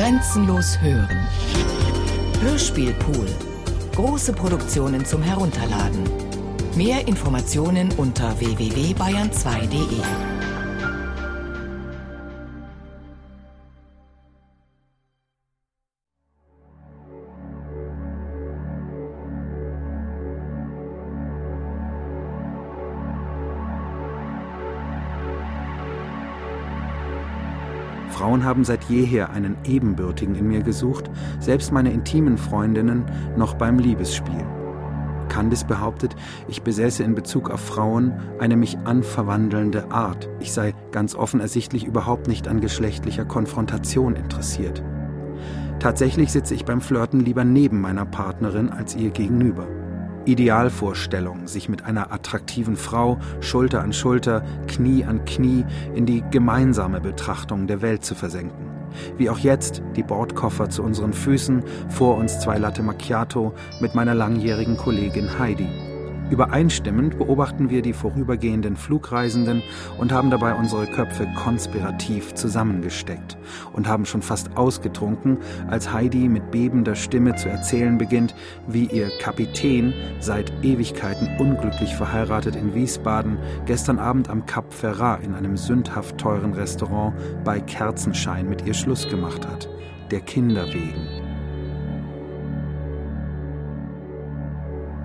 Grenzenlos hören. Hörspielpool. Große Produktionen zum Herunterladen. Mehr Informationen unter www.bayern2.de. Frauen haben seit jeher einen Ebenbürtigen in mir gesucht, selbst meine intimen Freundinnen noch beim Liebesspiel. Candice behauptet, ich besäße in Bezug auf Frauen eine mich anverwandelnde Art. Ich sei ganz offen ersichtlich überhaupt nicht an geschlechtlicher Konfrontation interessiert. Tatsächlich sitze ich beim Flirten lieber neben meiner Partnerin als ihr gegenüber. Idealvorstellung, sich mit einer attraktiven Frau Schulter an Schulter, Knie an Knie in die gemeinsame Betrachtung der Welt zu versenken. Wie auch jetzt die Bordkoffer zu unseren Füßen, vor uns zwei Latte Macchiato mit meiner langjährigen Kollegin Heidi. Übereinstimmend beobachten wir die vorübergehenden Flugreisenden und haben dabei unsere Köpfe konspirativ zusammengesteckt und haben schon fast ausgetrunken, als Heidi mit bebender Stimme zu erzählen beginnt, wie ihr Kapitän, seit Ewigkeiten unglücklich verheiratet in Wiesbaden, gestern Abend am Cap Ferrat in einem sündhaft teuren Restaurant bei Kerzenschein mit ihr Schluss gemacht hat, der Kinder wegen.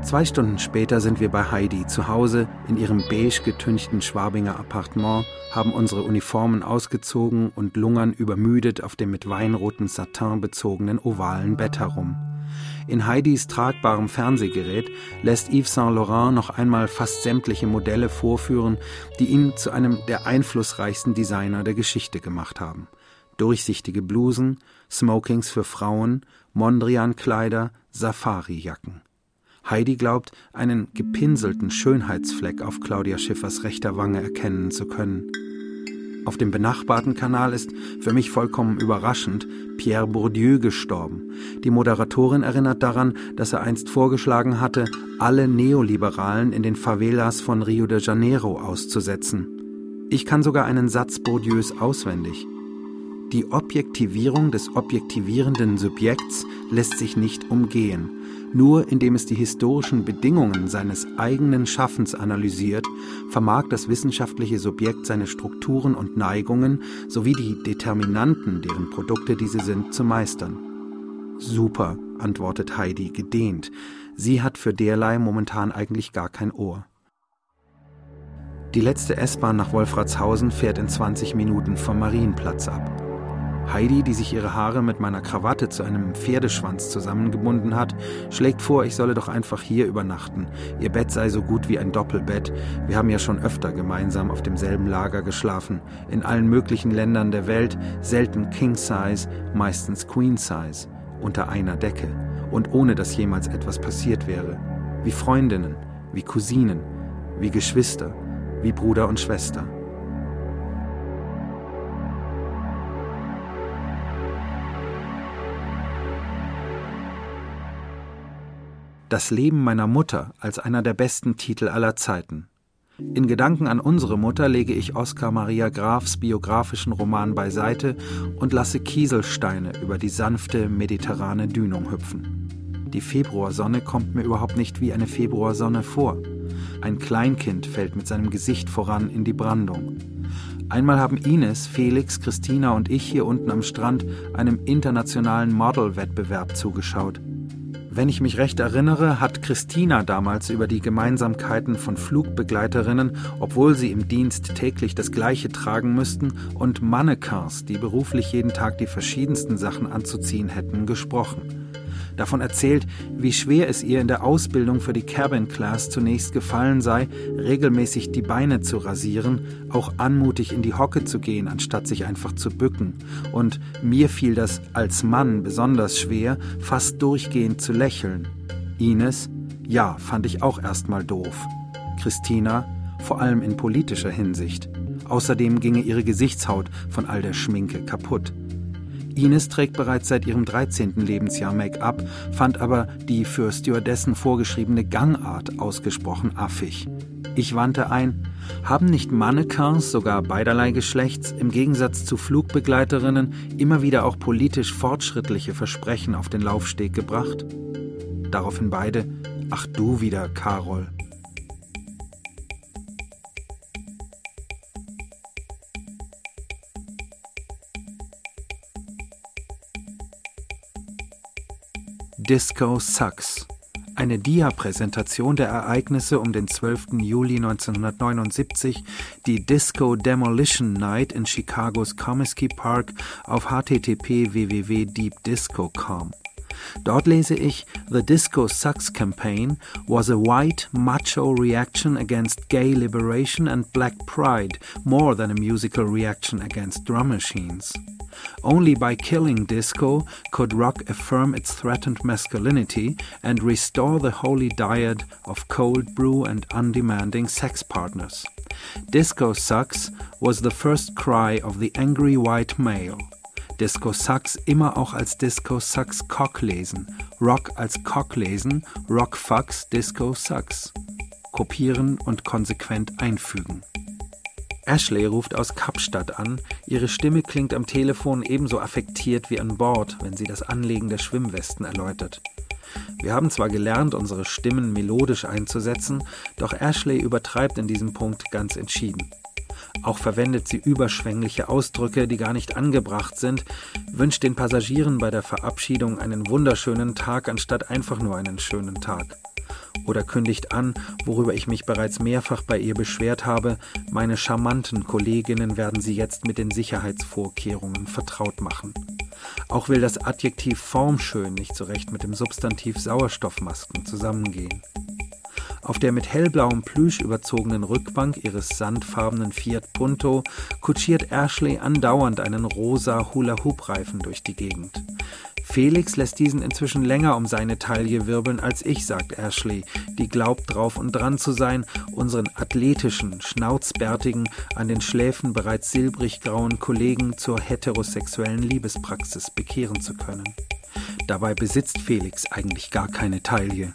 Zwei Stunden später sind wir bei Heidi zu Hause in ihrem beige getünchten Schwabinger Appartement, haben unsere Uniformen ausgezogen und lungern übermüdet auf dem mit weinrotem Satin bezogenen ovalen Bett herum. In Heidis tragbarem Fernsehgerät lässt Yves Saint Laurent noch einmal fast sämtliche Modelle vorführen, die ihn zu einem der einflussreichsten Designer der Geschichte gemacht haben. Durchsichtige Blusen, Smokings für Frauen, Mondrian-Kleider, Safari-Jacken. Heidi glaubt, einen gepinselten Schönheitsfleck auf Claudia Schiffers rechter Wange erkennen zu können. Auf dem benachbarten Kanal ist, für mich vollkommen überraschend, Pierre Bourdieu gestorben. Die Moderatorin erinnert daran, dass er einst vorgeschlagen hatte, alle Neoliberalen in den Favelas von Rio de Janeiro auszusetzen. Ich kann sogar einen Satz Bourdieus auswendig. Die Objektivierung des objektivierenden Subjekts lässt sich nicht umgehen. Nur indem es die historischen Bedingungen seines eigenen Schaffens analysiert, vermag das wissenschaftliche Subjekt seine Strukturen und Neigungen sowie die Determinanten, deren Produkte diese sind, zu meistern. Super, antwortet Heidi gedehnt. Sie hat für derlei momentan eigentlich gar kein Ohr. Die letzte S-Bahn nach Wolfratshausen fährt in 20 Minuten vom Marienplatz ab. Heidi, die sich ihre Haare mit meiner Krawatte zu einem Pferdeschwanz zusammengebunden hat, schlägt vor, ich solle doch einfach hier übernachten. Ihr Bett sei so gut wie ein Doppelbett. Wir haben ja schon öfter gemeinsam auf demselben Lager geschlafen. In allen möglichen Ländern der Welt, selten King Size, meistens Queen Size, unter einer Decke. Und ohne dass jemals etwas passiert wäre. Wie Freundinnen, wie Cousinen, wie Geschwister, wie Bruder und Schwester. Das Leben meiner Mutter als einer der besten Titel aller Zeiten. In Gedanken an unsere Mutter lege ich Oskar Maria Grafs biografischen Roman beiseite und lasse Kieselsteine über die sanfte mediterrane Dünung hüpfen. Die Februarsonne kommt mir überhaupt nicht wie eine Februarsonne vor. Ein Kleinkind fällt mit seinem Gesicht voran in die Brandung. Einmal haben Ines, Felix, Christina und ich hier unten am Strand einem internationalen Model-Wettbewerb zugeschaut. Wenn ich mich recht erinnere, hat Christina damals über die Gemeinsamkeiten von Flugbegleiterinnen, obwohl sie im Dienst täglich das Gleiche tragen müssten, und Mannequins, die beruflich jeden Tag die verschiedensten Sachen anzuziehen hätten, gesprochen davon erzählt, wie schwer es ihr in der Ausbildung für die Cabin Class zunächst gefallen sei, regelmäßig die Beine zu rasieren, auch anmutig in die Hocke zu gehen, anstatt sich einfach zu bücken. Und mir fiel das als Mann besonders schwer, fast durchgehend zu lächeln. Ines, ja, fand ich auch erstmal doof. Christina, vor allem in politischer Hinsicht. Außerdem ginge ihre Gesichtshaut von all der Schminke kaputt. Ines trägt bereits seit ihrem 13. Lebensjahr Make-up, fand aber die für Stewardessen vorgeschriebene Gangart ausgesprochen affig. Ich wandte ein, haben nicht Mannequins, sogar beiderlei Geschlechts, im Gegensatz zu Flugbegleiterinnen immer wieder auch politisch fortschrittliche Versprechen auf den Laufsteg gebracht? Daraufhin beide, ach du wieder, Karol. Disco Sucks. Eine Dia-Präsentation der Ereignisse um den 12. Juli 1979, die Disco Demolition Night in Chicagos Comiskey Park auf http www.deepdisco.com. Dort lese ich, The Disco Sucks campaign was a white, macho reaction against gay liberation and black pride more than a musical reaction against drum machines. Only by killing disco could rock affirm its threatened masculinity and restore the holy dyad of cold brew and undemanding sex partners. Disco Sucks was the first cry of the angry white male. Disco Sucks immer auch als Disco Sucks Cock lesen, Rock als Cock lesen, Rock Fucks Disco Sucks. Kopieren und konsequent einfügen. Ashley ruft aus Kapstadt an. Ihre Stimme klingt am Telefon ebenso affektiert wie an Bord, wenn sie das Anlegen der Schwimmwesten erläutert. Wir haben zwar gelernt, unsere Stimmen melodisch einzusetzen, doch Ashley übertreibt in diesem Punkt ganz entschieden. Auch verwendet sie überschwängliche Ausdrücke, die gar nicht angebracht sind, wünscht den Passagieren bei der Verabschiedung einen wunderschönen Tag anstatt einfach nur einen schönen Tag oder kündigt an, worüber ich mich bereits mehrfach bei ihr beschwert habe, meine charmanten Kolleginnen werden sie jetzt mit den Sicherheitsvorkehrungen vertraut machen. Auch will das Adjektiv formschön nicht so recht mit dem Substantiv Sauerstoffmasken zusammengehen. Auf der mit hellblauem Plüsch überzogenen Rückbank ihres sandfarbenen Fiat Punto kutschiert Ashley andauernd einen rosa Hula-Hoop-Reifen durch die Gegend. Felix lässt diesen inzwischen länger um seine Taille wirbeln als ich, sagt Ashley, die glaubt drauf und dran zu sein, unseren athletischen, schnauzbärtigen, an den Schläfen bereits silbrig grauen Kollegen zur heterosexuellen Liebespraxis bekehren zu können. Dabei besitzt Felix eigentlich gar keine Taille.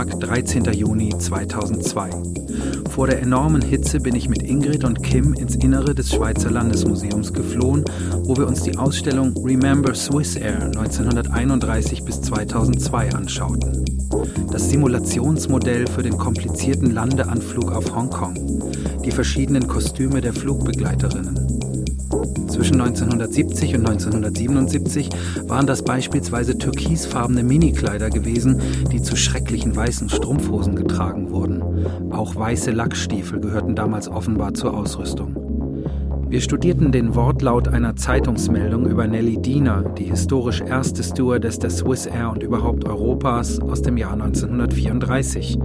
Dänemark, 13. Juni 2002. Vor der enormen Hitze bin ich mit Ingrid und Kim ins Innere des Schweizer Landesmuseums geflohen, wo wir uns die Ausstellung Remember Swiss Air 1931 bis 2002 anschauten. Das Simulationsmodell für den komplizierten Landeanflug auf Hongkong, die verschiedenen Kostüme der Flugbegleiterinnen. Zwischen 1970 und 1977 waren das beispielsweise türkisfarbene Minikleider gewesen, die zu schrecklichen weißen Strumpfhosen getragen wurden. Auch weiße Lackstiefel gehörten damals offenbar zur Ausrüstung. Wir studierten den Wortlaut einer Zeitungsmeldung über Nelly Diener, die historisch erste Stewardess der Swiss Air und überhaupt Europas aus dem Jahr 1934.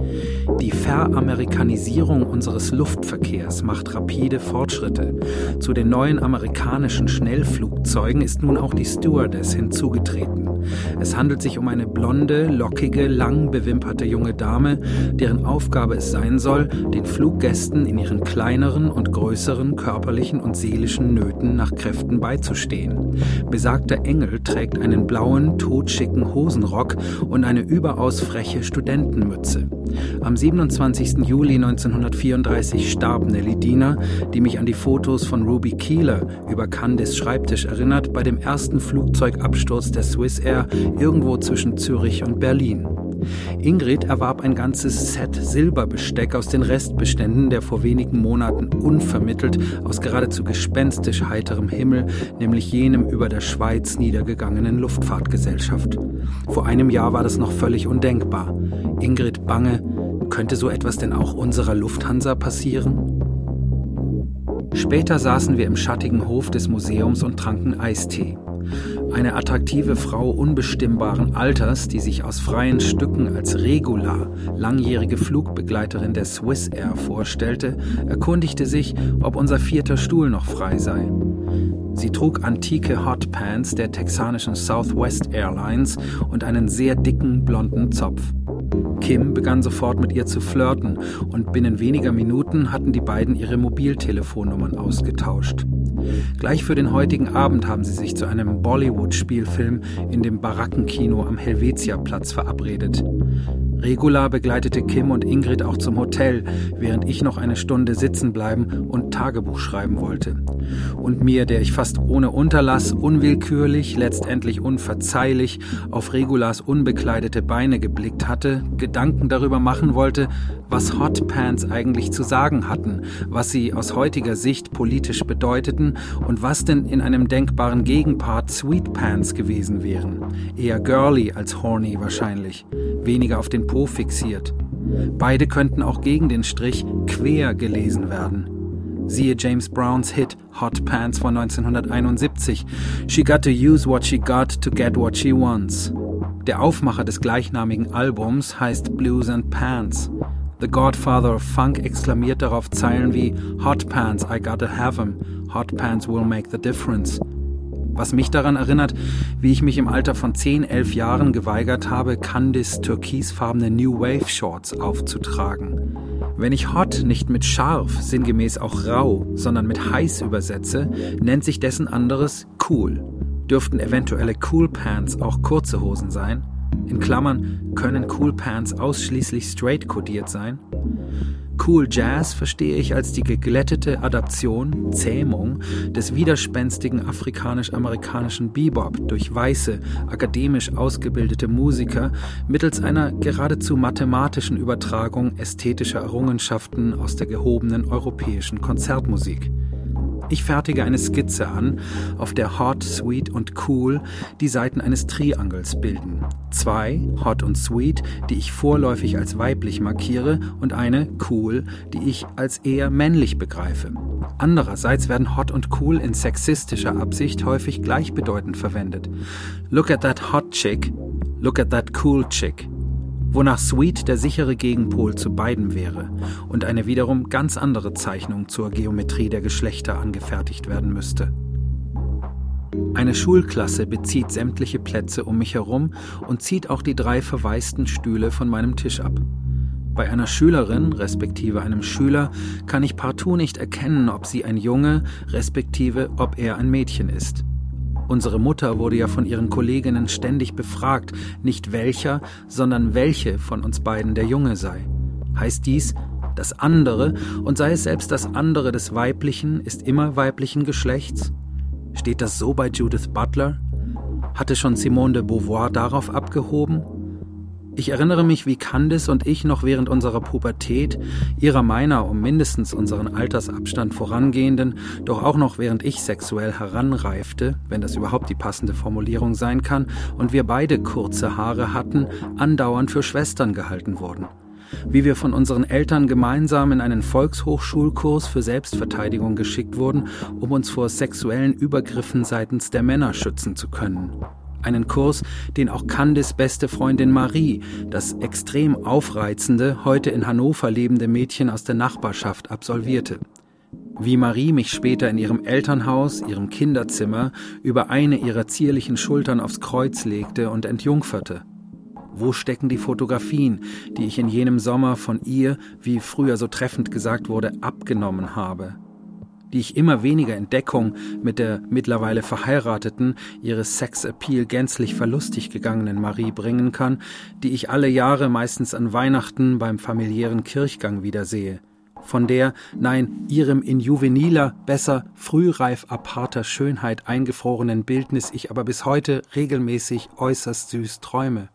Die Veramerikanisierung unseres Luftverkehrs macht rapide Fortschritte. Zu den neuen amerikanischen Schnellflugzeugen ist nun auch die Stewardess hinzugetreten. Es handelt sich um eine blonde, lockige, lang bewimperte junge Dame, deren Aufgabe es sein soll, den Fluggästen in ihren kleineren und größeren körperlichen und seelischen Nöten nach Kräften beizustehen. Besagter Engel trägt einen blauen, totschicken Hosenrock und eine überaus freche Studentenmütze. Am 27. Juli 1934 starb Nelly Diener, die mich an die Fotos von Ruby Keeler über Candice Schreibtisch erinnert, bei dem ersten Flugzeugabsturz der Swiss Air irgendwo zwischen Zürich und Berlin. Ingrid erwarb ein ganzes Set Silberbesteck aus den Restbeständen der vor wenigen Monaten unvermittelt aus geradezu gespenstisch heiterem Himmel, nämlich jenem über der Schweiz niedergegangenen Luftfahrtgesellschaft. Vor einem Jahr war das noch völlig undenkbar. Ingrid bange, könnte so etwas denn auch unserer Lufthansa passieren? Später saßen wir im schattigen Hof des Museums und tranken Eistee. Eine attraktive Frau unbestimmbaren Alters, die sich aus freien Stücken als Regula, langjährige Flugbegleiterin der Swiss Air, vorstellte, erkundigte sich, ob unser vierter Stuhl noch frei sei. Sie trug antike Hotpants der texanischen Southwest Airlines und einen sehr dicken blonden Zopf. Kim begann sofort mit ihr zu flirten und binnen weniger Minuten hatten die beiden ihre Mobiltelefonnummern ausgetauscht. Gleich für den heutigen Abend haben sie sich zu einem Bollywood-Spielfilm in dem Barackenkino am Helvetiaplatz verabredet. Regula begleitete Kim und Ingrid auch zum Hotel, während ich noch eine Stunde sitzen bleiben und Tagebuch schreiben wollte. Und mir, der ich fast ohne Unterlass, unwillkürlich, letztendlich unverzeihlich auf Regulas unbekleidete Beine geblickt hatte, Gedanken darüber machen wollte, was Hotpants eigentlich zu sagen hatten, was sie aus heutiger Sicht politisch bedeuteten und was denn in einem denkbaren Gegenpart Sweetpants gewesen wären. Eher girly als horny wahrscheinlich, weniger auf Po fixiert. Beide könnten auch gegen den Strich quer gelesen werden. Siehe James Browns Hit Hot Pants von 1971. She got to use what she got to get what she wants. Der Aufmacher des gleichnamigen Albums heißt Blues and Pants. The Godfather of Funk exklamiert darauf Zeilen wie Hot Pants, I gotta have 'em. Hot Pants will make the difference. Was mich daran erinnert, wie ich mich im Alter von 10, 11 Jahren geweigert habe, Candice türkisfarbene New Wave Shorts aufzutragen. Wenn ich hot nicht mit scharf, sinngemäß auch rau, sondern mit heiß übersetze, nennt sich dessen anderes cool. Dürften eventuelle Cool Pants auch kurze Hosen sein? In Klammern, können Cool Pants ausschließlich straight kodiert sein? Cool Jazz verstehe ich als die geglättete Adaption, Zähmung des widerspenstigen afrikanisch-amerikanischen Bebop durch weiße, akademisch ausgebildete Musiker mittels einer geradezu mathematischen Übertragung ästhetischer Errungenschaften aus der gehobenen europäischen Konzertmusik. Ich fertige eine Skizze an, auf der Hot, Sweet und Cool die Seiten eines Triangels bilden. Zwei, Hot und Sweet, die ich vorläufig als weiblich markiere und eine, Cool, die ich als eher männlich begreife. Andererseits werden Hot und Cool in sexistischer Absicht häufig gleichbedeutend verwendet. Look at that hot chick, look at that cool chick wonach Sweet der sichere Gegenpol zu beiden wäre und eine wiederum ganz andere Zeichnung zur Geometrie der Geschlechter angefertigt werden müsste. Eine Schulklasse bezieht sämtliche Plätze um mich herum und zieht auch die drei verwaisten Stühle von meinem Tisch ab. Bei einer Schülerin, respektive einem Schüler, kann ich partout nicht erkennen, ob sie ein Junge, respektive ob er ein Mädchen ist. Unsere Mutter wurde ja von ihren Kolleginnen ständig befragt, nicht welcher, sondern welche von uns beiden der Junge sei. Heißt dies, das andere, und sei es selbst das andere des Weiblichen, ist immer weiblichen Geschlechts? Steht das so bei Judith Butler? Hatte schon Simone de Beauvoir darauf abgehoben? Ich erinnere mich, wie Candice und ich noch während unserer Pubertät, ihrer meiner um mindestens unseren Altersabstand vorangehenden, doch auch noch während ich sexuell heranreifte, wenn das überhaupt die passende Formulierung sein kann, und wir beide kurze Haare hatten, andauernd für Schwestern gehalten wurden. Wie wir von unseren Eltern gemeinsam in einen Volkshochschulkurs für Selbstverteidigung geschickt wurden, um uns vor sexuellen Übergriffen seitens der Männer schützen zu können einen Kurs, den auch Candice beste Freundin Marie, das extrem aufreizende, heute in Hannover lebende Mädchen aus der Nachbarschaft, absolvierte. Wie Marie mich später in ihrem Elternhaus, ihrem Kinderzimmer, über eine ihrer zierlichen Schultern aufs Kreuz legte und entjungferte. Wo stecken die Fotografien, die ich in jenem Sommer von ihr, wie früher so treffend gesagt wurde, abgenommen habe? Die ich immer weniger in Deckung mit der mittlerweile verheirateten, ihres Sexappeal gänzlich verlustig gegangenen Marie bringen kann, die ich alle Jahre meistens an Weihnachten beim familiären Kirchgang wiedersehe, von der, nein, ihrem in juveniler, besser frühreif aparter Schönheit eingefrorenen Bildnis ich aber bis heute regelmäßig äußerst süß träume.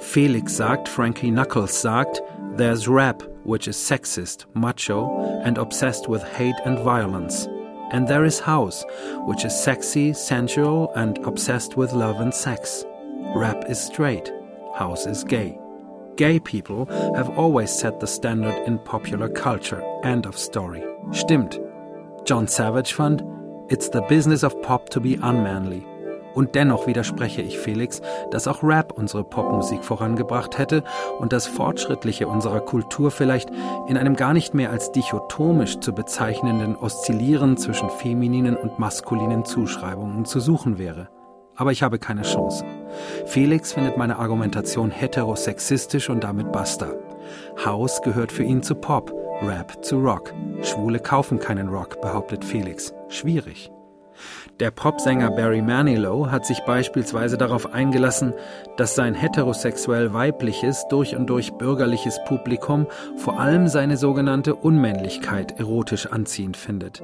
Felix sagt, Frankie Knuckles sagt, there's rap, which is sexist, macho, and obsessed with hate and violence. And there is house, which is sexy, sensual, and obsessed with love and sex. Rap is straight, house is gay. Gay people have always set the standard in popular culture. End of story. Stimmt. John Savage fand, it's the business of pop to be unmanly. Und dennoch widerspreche ich Felix, dass auch Rap unsere Popmusik vorangebracht hätte und das Fortschrittliche unserer Kultur vielleicht in einem gar nicht mehr als dichotomisch zu bezeichnenden Oszillieren zwischen femininen und maskulinen Zuschreibungen zu suchen wäre. Aber ich habe keine Chance. Felix findet meine Argumentation heterosexistisch und damit basta. House gehört für ihn zu Pop, Rap zu Rock. Schwule kaufen keinen Rock, behauptet Felix. Schwierig. Der Popsänger Barry Manilow hat sich beispielsweise darauf eingelassen, dass sein heterosexuell weibliches, durch und durch bürgerliches Publikum vor allem seine sogenannte Unmännlichkeit erotisch anziehend findet.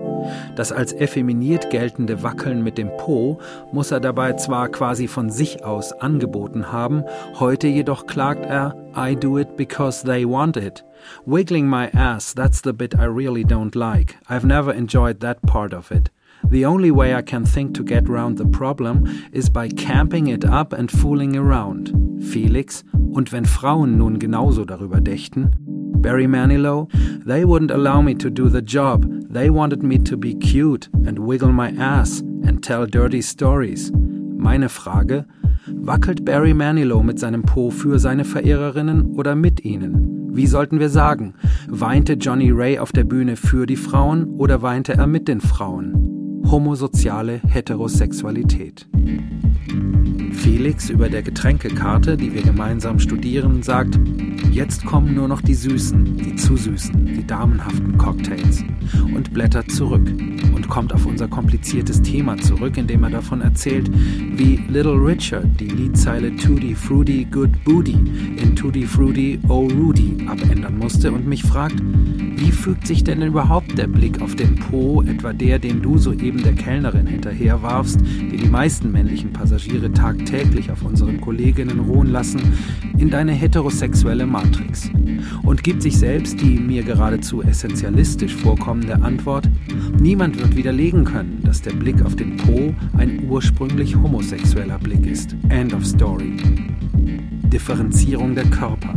Das als effeminiert geltende Wackeln mit dem Po muss er dabei zwar quasi von sich aus angeboten haben, heute jedoch klagt er, I do it because they want it. Wiggling my ass, that's the bit I really don't like. I've never enjoyed that part of it. The only way I can think to get around the problem is by camping it up and fooling around. Felix, und wenn Frauen nun genauso darüber dächten, Barry Manilow, they wouldn't allow me to do the job. They wanted me to be cute and wiggle my ass and tell dirty stories. Meine Frage, wackelt Barry Manilow mit seinem Po für seine Verehrerinnen oder mit ihnen? Wie sollten wir sagen? Weinte Johnny Ray auf der Bühne für die Frauen oder weinte er mit den Frauen? Homosoziale Heterosexualität. Felix über der Getränkekarte, die wir gemeinsam studieren, sagt, jetzt kommen nur noch die süßen, die zu süßen, die damenhaften Cocktails und blättert zurück und kommt auf unser kompliziertes Thema zurück, indem er davon erzählt, wie Little Richard die Liedzeile Tutti Fruity Good Booty in Tutti Fruity Oh Rudy abändern musste und mich fragt, wie fügt sich denn überhaupt der Blick auf den Po, etwa der, den du soeben der Kellnerin hinterherwarfst, die die meisten männlichen Passagiere tagtäglich auf unseren Kolleginnen ruhen lassen, in deine heterosexuelle Matrix? Und gibt sich selbst die mir geradezu essentialistisch vorkommende Antwort, niemand wird widerlegen können, dass der Blick auf den Po ein ursprünglich homosexueller Blick ist. End of story. Differenzierung der Körper.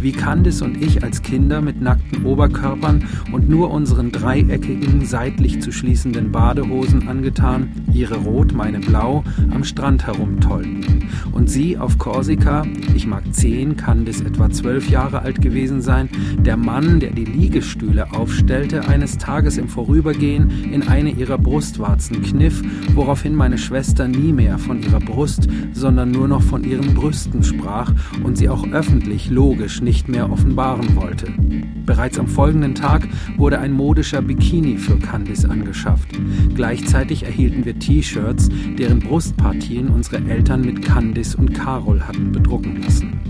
Wie Candice und ich als Kinder mit nackten Oberkörpern und nur unseren dreieckigen, seitlich zu schließenden Badehosen angetan, ihre rot, meine blau, am Strand herumtollten. Und sie auf Korsika, ich mag zehn, Candice etwa zwölf Jahre alt gewesen sein, der Mann, der die Liegestühle aufstellte, eines Tages im Vorübergehen in eine ihrer Brustwarzen kniff, woraufhin meine Schwester nie mehr von ihrer Brust, sondern nur noch von ihren Brüsten sprach, sprach und sie auch öffentlich logisch nicht mehr offenbaren wollte. Bereits am folgenden Tag wurde ein modischer Bikini für Candice angeschafft. Gleichzeitig erhielten wir T-Shirts, deren Brustpartien unsere Eltern mit Candice und Carol hatten bedrucken lassen.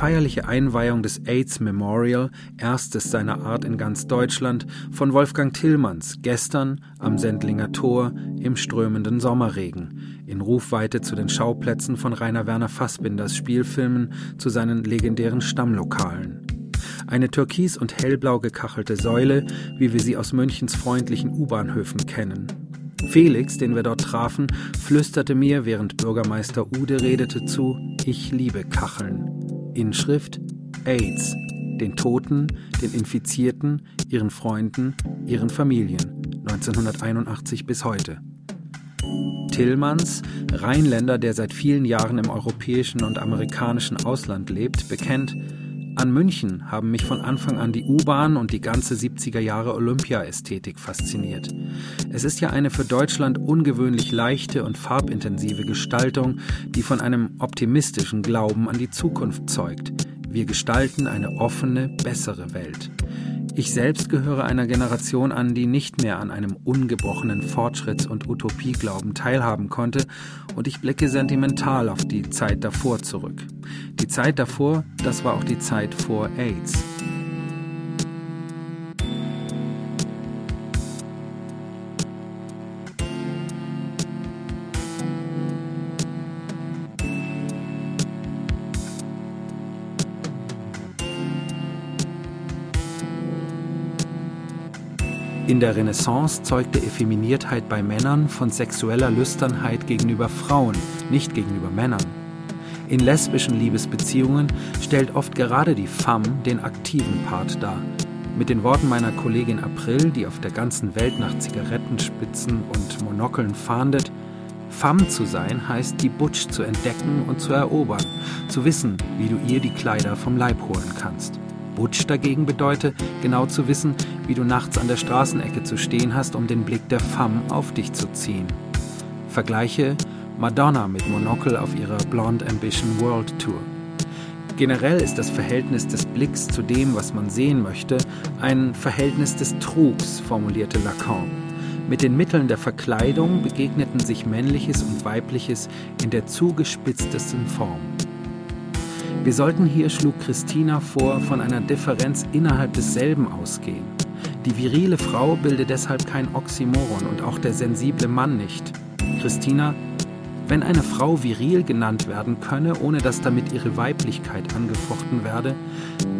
Feierliche Einweihung des AIDS Memorial, erstes seiner Art in ganz Deutschland, von Wolfgang Tillmanns gestern am Sendlinger Tor im strömenden Sommerregen, in Rufweite zu den Schauplätzen von Rainer Werner Fassbinders Spielfilmen, zu seinen legendären Stammlokalen. Eine türkis- und hellblau gekachelte Säule, wie wir sie aus Münchens freundlichen U-Bahnhöfen kennen. Felix, den wir dort trafen, flüsterte mir, während Bürgermeister Ude redete, zu, ich liebe Kacheln. Inschrift AIDS, den Toten, den Infizierten, ihren Freunden, ihren Familien, 1981 bis heute. Tillmanns, Rheinländer, der seit vielen Jahren im europäischen und amerikanischen Ausland lebt, bekennt, an München haben mich von Anfang an die U-Bahn und die ganze 70er Jahre Olympia-Ästhetik fasziniert. Es ist ja eine für Deutschland ungewöhnlich leichte und farbintensive Gestaltung, die von einem optimistischen Glauben an die Zukunft zeugt. Wir gestalten eine offene, bessere Welt. Ich selbst gehöre einer Generation an, die nicht mehr an einem ungebrochenen Fortschritts- und Utopieglauben teilhaben konnte, und ich blicke sentimental auf die Zeit davor zurück. Die Zeit davor, das war auch die Zeit vor AIDS. In der Renaissance zeugte Effeminiertheit bei Männern von sexueller Lüsternheit gegenüber Frauen, nicht gegenüber Männern. In lesbischen Liebesbeziehungen stellt oft gerade die femme den aktiven Part dar. Mit den Worten meiner Kollegin April, die auf der ganzen Welt nach Zigarettenspitzen und Monokeln fahndet, Femme zu sein heißt, die Butch zu entdecken und zu erobern, zu wissen, wie du ihr die Kleider vom Leib holen kannst. Butch dagegen bedeutet, genau zu wissen, wie du nachts an der Straßenecke zu stehen hast, um den Blick der Femme auf dich zu ziehen. Vergleiche Madonna mit Monocle auf ihrer Blonde Ambition World Tour. Generell ist das Verhältnis des Blicks zu dem, was man sehen möchte, ein Verhältnis des Trugs, formulierte Lacan. Mit den Mitteln der Verkleidung begegneten sich Männliches und Weibliches in der zugespitztesten Form. Wir sollten hier, schlug Christina vor, von einer Differenz innerhalb desselben ausgehen. Die virile Frau bilde deshalb kein Oxymoron und auch der sensible Mann nicht. Christina, wenn eine Frau viril genannt werden könne, ohne dass damit ihre Weiblichkeit angefochten werde,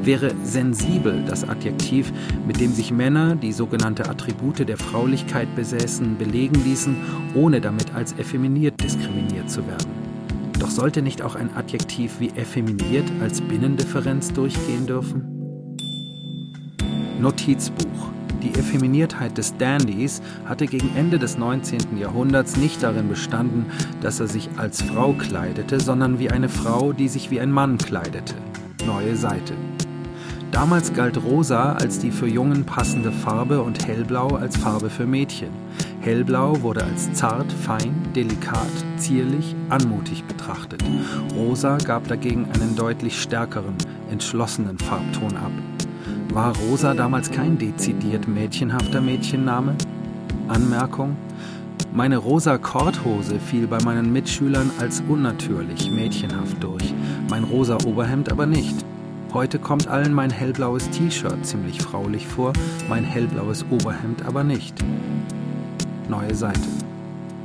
wäre sensibel das Adjektiv, mit dem sich Männer, die sogenannte Attribute der Fraulichkeit besäßen, belegen ließen, ohne damit als effeminiert diskriminiert zu werden. Doch sollte nicht auch ein Adjektiv wie effeminiert als Binnendifferenz durchgehen dürfen? Notizbuch. Die Effeminiertheit des Dandys hatte gegen Ende des 19. Jahrhunderts nicht darin bestanden, dass er sich als Frau kleidete, sondern wie eine Frau, die sich wie ein Mann kleidete. Neue Seite. Damals galt rosa als die für Jungen passende Farbe und hellblau als Farbe für Mädchen. Hellblau wurde als zart, fein, delikat, zierlich, anmutig betrachtet. Rosa gab dagegen einen deutlich stärkeren, entschlossenen Farbton ab. War Rosa damals kein dezidiert mädchenhafter Mädchenname? Anmerkung: Meine rosa Korthose fiel bei meinen Mitschülern als unnatürlich, mädchenhaft durch, mein rosa Oberhemd aber nicht. Heute kommt allen mein hellblaues T-Shirt ziemlich fraulich vor, mein hellblaues Oberhemd aber nicht neue Seite.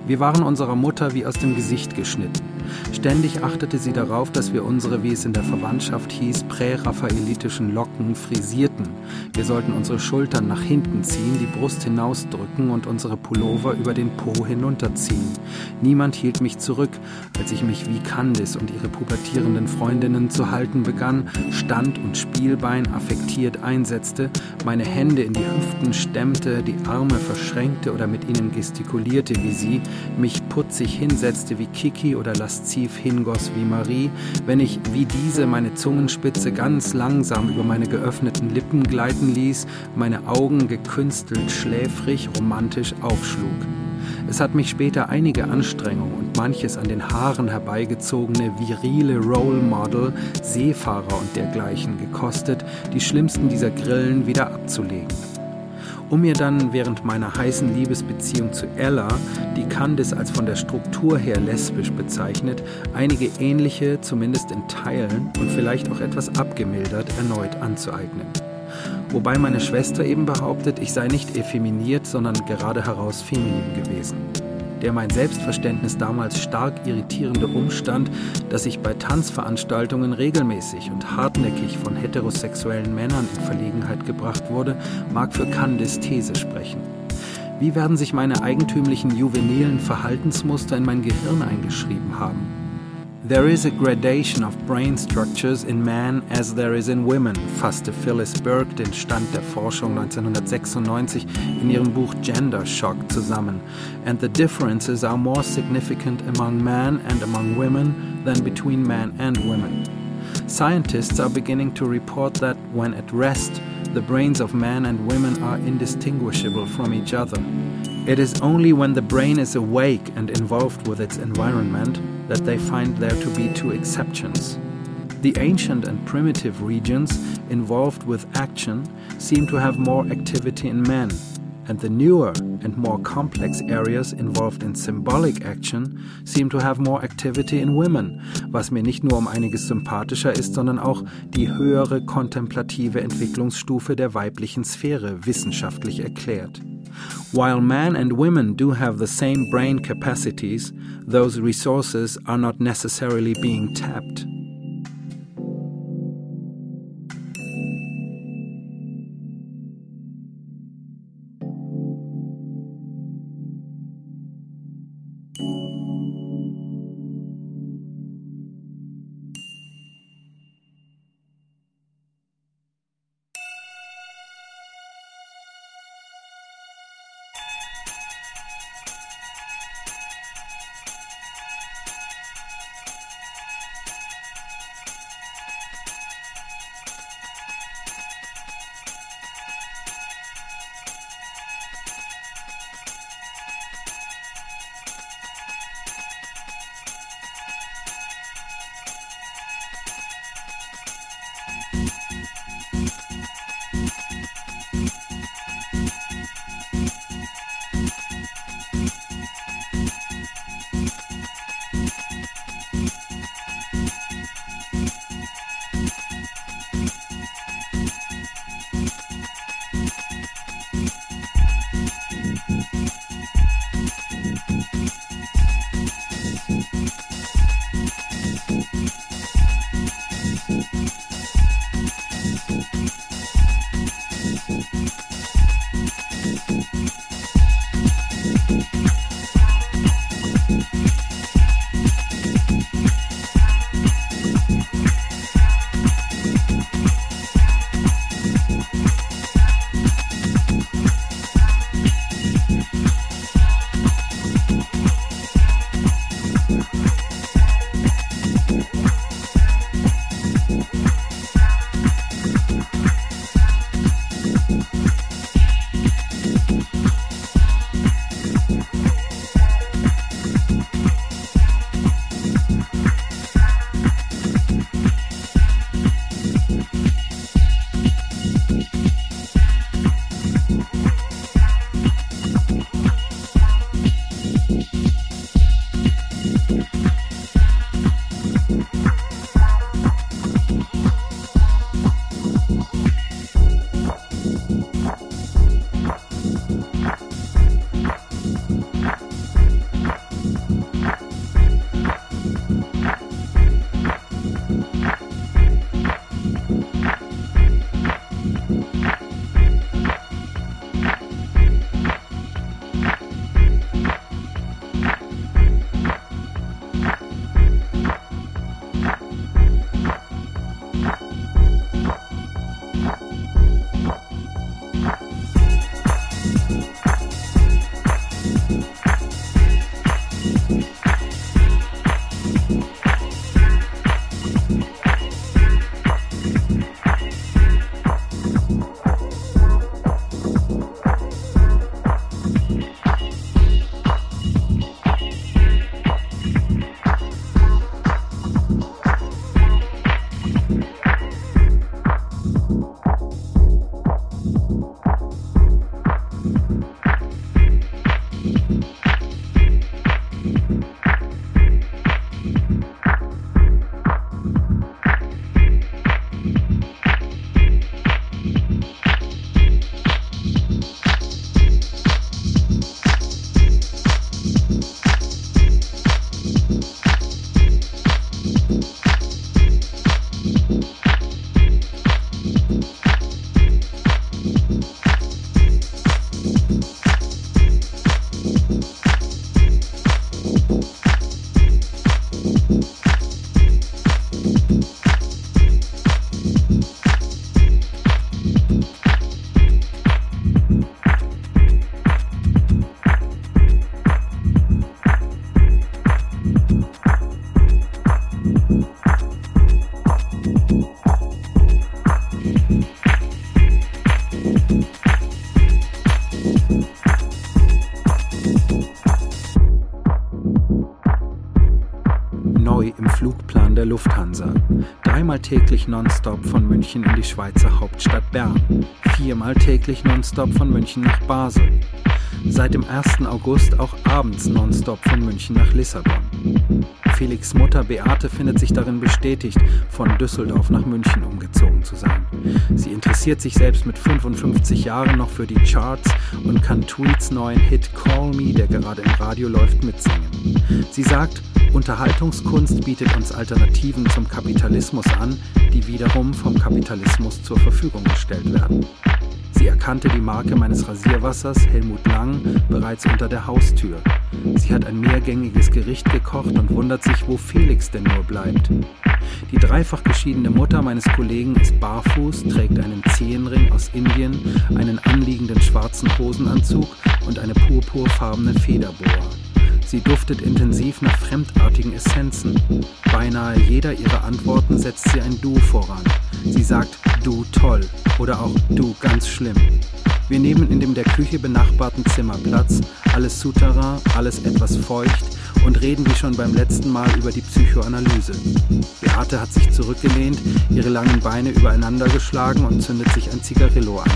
Wir waren unserer Mutter wie aus dem Gesicht geschnitten. Ständig achtete sie darauf, dass wir unsere, wie es in der Verwandtschaft hieß, präraphaelitischen Locken frisierten. Wir sollten unsere Schultern nach hinten ziehen, die Brust hinausdrücken und unsere Pullover über den Po hinunterziehen. Niemand hielt mich zurück, als ich mich wie Candice und ihre pubertierenden Freundinnen zu halten begann, Stand und Spielbein affektiert einsetzte, meine Hände in die Hüften stemmte, die Arme verschränkte oder mit ihnen gestikulierte wie sie, mich putzig hinsetzte wie Kiki oder lasziv hingoss wie Marie, wenn ich wie diese meine Zungenspitze ganz langsam über meine geöffneten Lippen gleiten ließ, meine Augen gekünstelt, schläfrig, romantisch aufschlug. Es hat mich später einige Anstrengungen und manches an den Haaren herbeigezogene virile Role Model, Seefahrer und dergleichen gekostet, die schlimmsten dieser Grillen wieder abzulegen um mir dann während meiner heißen Liebesbeziehung zu Ella, die Candice als von der Struktur her lesbisch bezeichnet, einige ähnliche, zumindest in Teilen und vielleicht auch etwas abgemildert, erneut anzueignen. Wobei meine Schwester eben behauptet, ich sei nicht effeminiert, sondern gerade heraus feminin gewesen der mein Selbstverständnis damals stark irritierende Umstand, dass ich bei Tanzveranstaltungen regelmäßig und hartnäckig von heterosexuellen Männern in Verlegenheit gebracht wurde, mag für Candice These sprechen. Wie werden sich meine eigentümlichen juvenilen Verhaltensmuster in mein Gehirn eingeschrieben haben? There is a gradation of brain structures in man as there is in women, fasste Phyllis Burke den Stand der Forschung 1996 in ihrem Buch Gender Shock zusammen. And the differences are more significant among men and among women than between men and women. Scientists are beginning to report that when at rest, the brains of men and women are indistinguishable from each other. It is only when the brain is awake and involved with its environment that they find there to be two exceptions. The ancient and primitive regions involved with action seem to have more activity in men, and the newer and more complex areas involved in symbolic action seem to have more activity in women, was mir nicht nur um einiges sympathischer ist, sondern auch die höhere kontemplative Entwicklungsstufe der weiblichen Sphäre wissenschaftlich erklärt. While men and women do have the same brain capacities, those resources are not necessarily being tapped. Dreimal täglich nonstop von München in die Schweizer Hauptstadt Bern. Viermal täglich nonstop von München nach Basel. Seit dem 1. August auch abends nonstop von München nach Lissabon. Felix Mutter Beate findet sich darin bestätigt, von Düsseldorf nach München umgezogen zu sein. Sie interessiert sich selbst mit 55 Jahren noch für die Charts und kann Tweets neuen Hit Call Me, der gerade im Radio läuft, mitsingen. Sie sagt, Unterhaltungskunst bietet uns Alternativen zum Kapitalismus an, die wiederum vom Kapitalismus zur Verfügung gestellt werden. Sie erkannte die Marke meines Rasierwassers Helmut Lang bereits unter der Haustür. Sie hat ein mehrgängiges Gericht gekocht und wundert sich, wo Felix denn nur bleibt. Die dreifach geschiedene Mutter meines Kollegen ist barfuß, trägt einen Zehenring aus Indien, einen anliegenden schwarzen Hosenanzug und eine purpurfarbene Federboa. Sie duftet intensiv nach fremdartigen Essenzen. Beinahe jeder ihrer Antworten setzt sie ein Du voran. Sie sagt Du toll oder auch Du ganz schlimm. Wir nehmen in dem der Küche benachbarten Zimmer Platz, alles Souterrain, alles etwas feucht und reden wie schon beim letzten Mal über die Psychoanalyse. Beate hat sich zurückgelehnt, ihre langen Beine übereinander geschlagen und zündet sich ein Zigarillo an.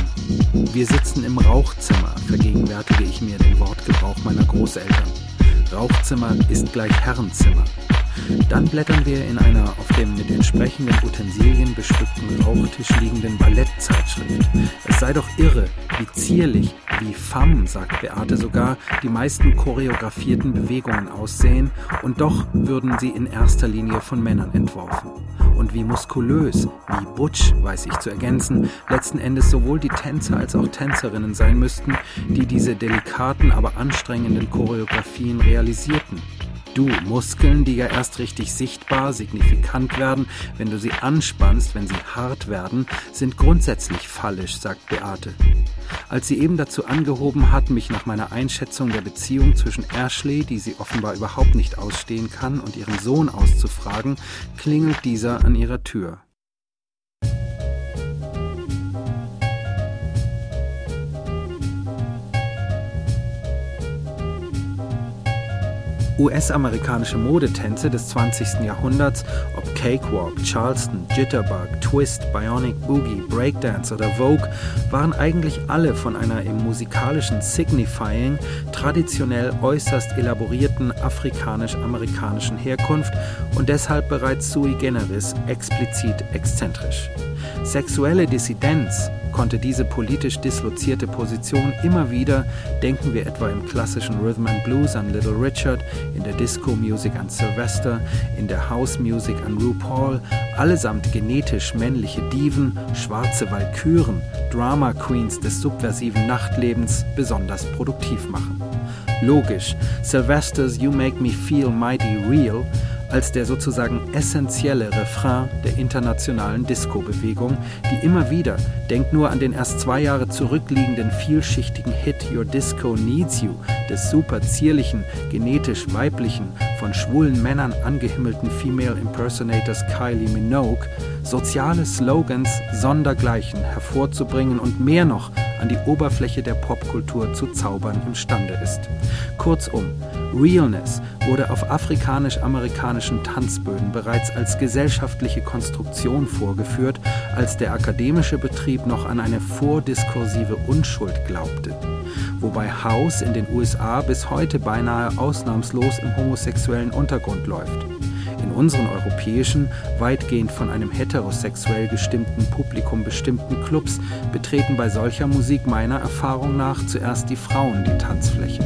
Wir sitzen im Rauchzimmer, vergegenwärtige ich mir den Wortgebrauch meiner Großeltern. Rauchzimmer ist gleich Herrenzimmer. Dann blättern wir in einer auf dem mit entsprechenden Utensilien bestückten Rauchtisch liegenden Ballettzeitschrift. Es sei doch irre, wie zierlich, wie femme, sagt Beate sogar, die meisten choreografierten Bewegungen aussehen, und doch würden sie in erster Linie von Männern entworfen. Und wie muskulös, wie butch, weiß ich zu ergänzen, letzten Endes sowohl die Tänzer als auch Tänzerinnen sein müssten, die diese delikaten, aber anstrengenden Choreografien realisierten. Du, Muskeln, die ja erst richtig sichtbar, signifikant werden, wenn du sie anspannst, wenn sie hart werden, sind grundsätzlich fallisch, sagt Beate. Als sie eben dazu angehoben hat, mich nach meiner Einschätzung der Beziehung zwischen Ashley, die sie offenbar überhaupt nicht ausstehen kann, und ihrem Sohn auszufragen, klingelt dieser an ihrer Tür. US-amerikanische Modetänze des 20. Jahrhunderts, ob Cakewalk, Charleston, Jitterbug, Twist, Bionic Boogie, Breakdance oder Vogue, waren eigentlich alle von einer im musikalischen Signifying traditionell äußerst elaborierten afrikanisch-amerikanischen Herkunft und deshalb bereits sui generis explizit exzentrisch. Sexuelle Dissidenz konnte diese politisch dislozierte Position immer wieder, denken wir etwa im klassischen Rhythm and Blues an Little Richard, in der Disco Music an Sylvester, in der House Music an RuPaul, allesamt genetisch männliche Diven, schwarze Walküren, Drama Queens des subversiven Nachtlebens besonders produktiv machen. Logisch, Sylvester's You Make Me Feel Mighty Real als der sozusagen essentielle Refrain der internationalen Disco-Bewegung, die immer wieder, denkt nur an den erst zwei Jahre zurückliegenden vielschichtigen Hit Your Disco Needs You des super zierlichen, genetisch weiblichen, von schwulen Männern angehimmelten Female Impersonators Kylie Minogue, soziale Slogans sondergleichen hervorzubringen und mehr noch an die Oberfläche der Popkultur zu zaubern imstande ist. Kurzum, Realness wurde auf afrikanisch-amerikanischen Tanzböden bereits als gesellschaftliche Konstruktion vorgeführt, als der akademische Betrieb noch an eine vordiskursive Unschuld glaubte. Wobei House in den USA bis heute beinahe ausnahmslos im homosexuellen Untergrund läuft. Unseren europäischen, weitgehend von einem heterosexuell gestimmten Publikum bestimmten Clubs betreten bei solcher Musik meiner Erfahrung nach zuerst die Frauen die Tanzfläche.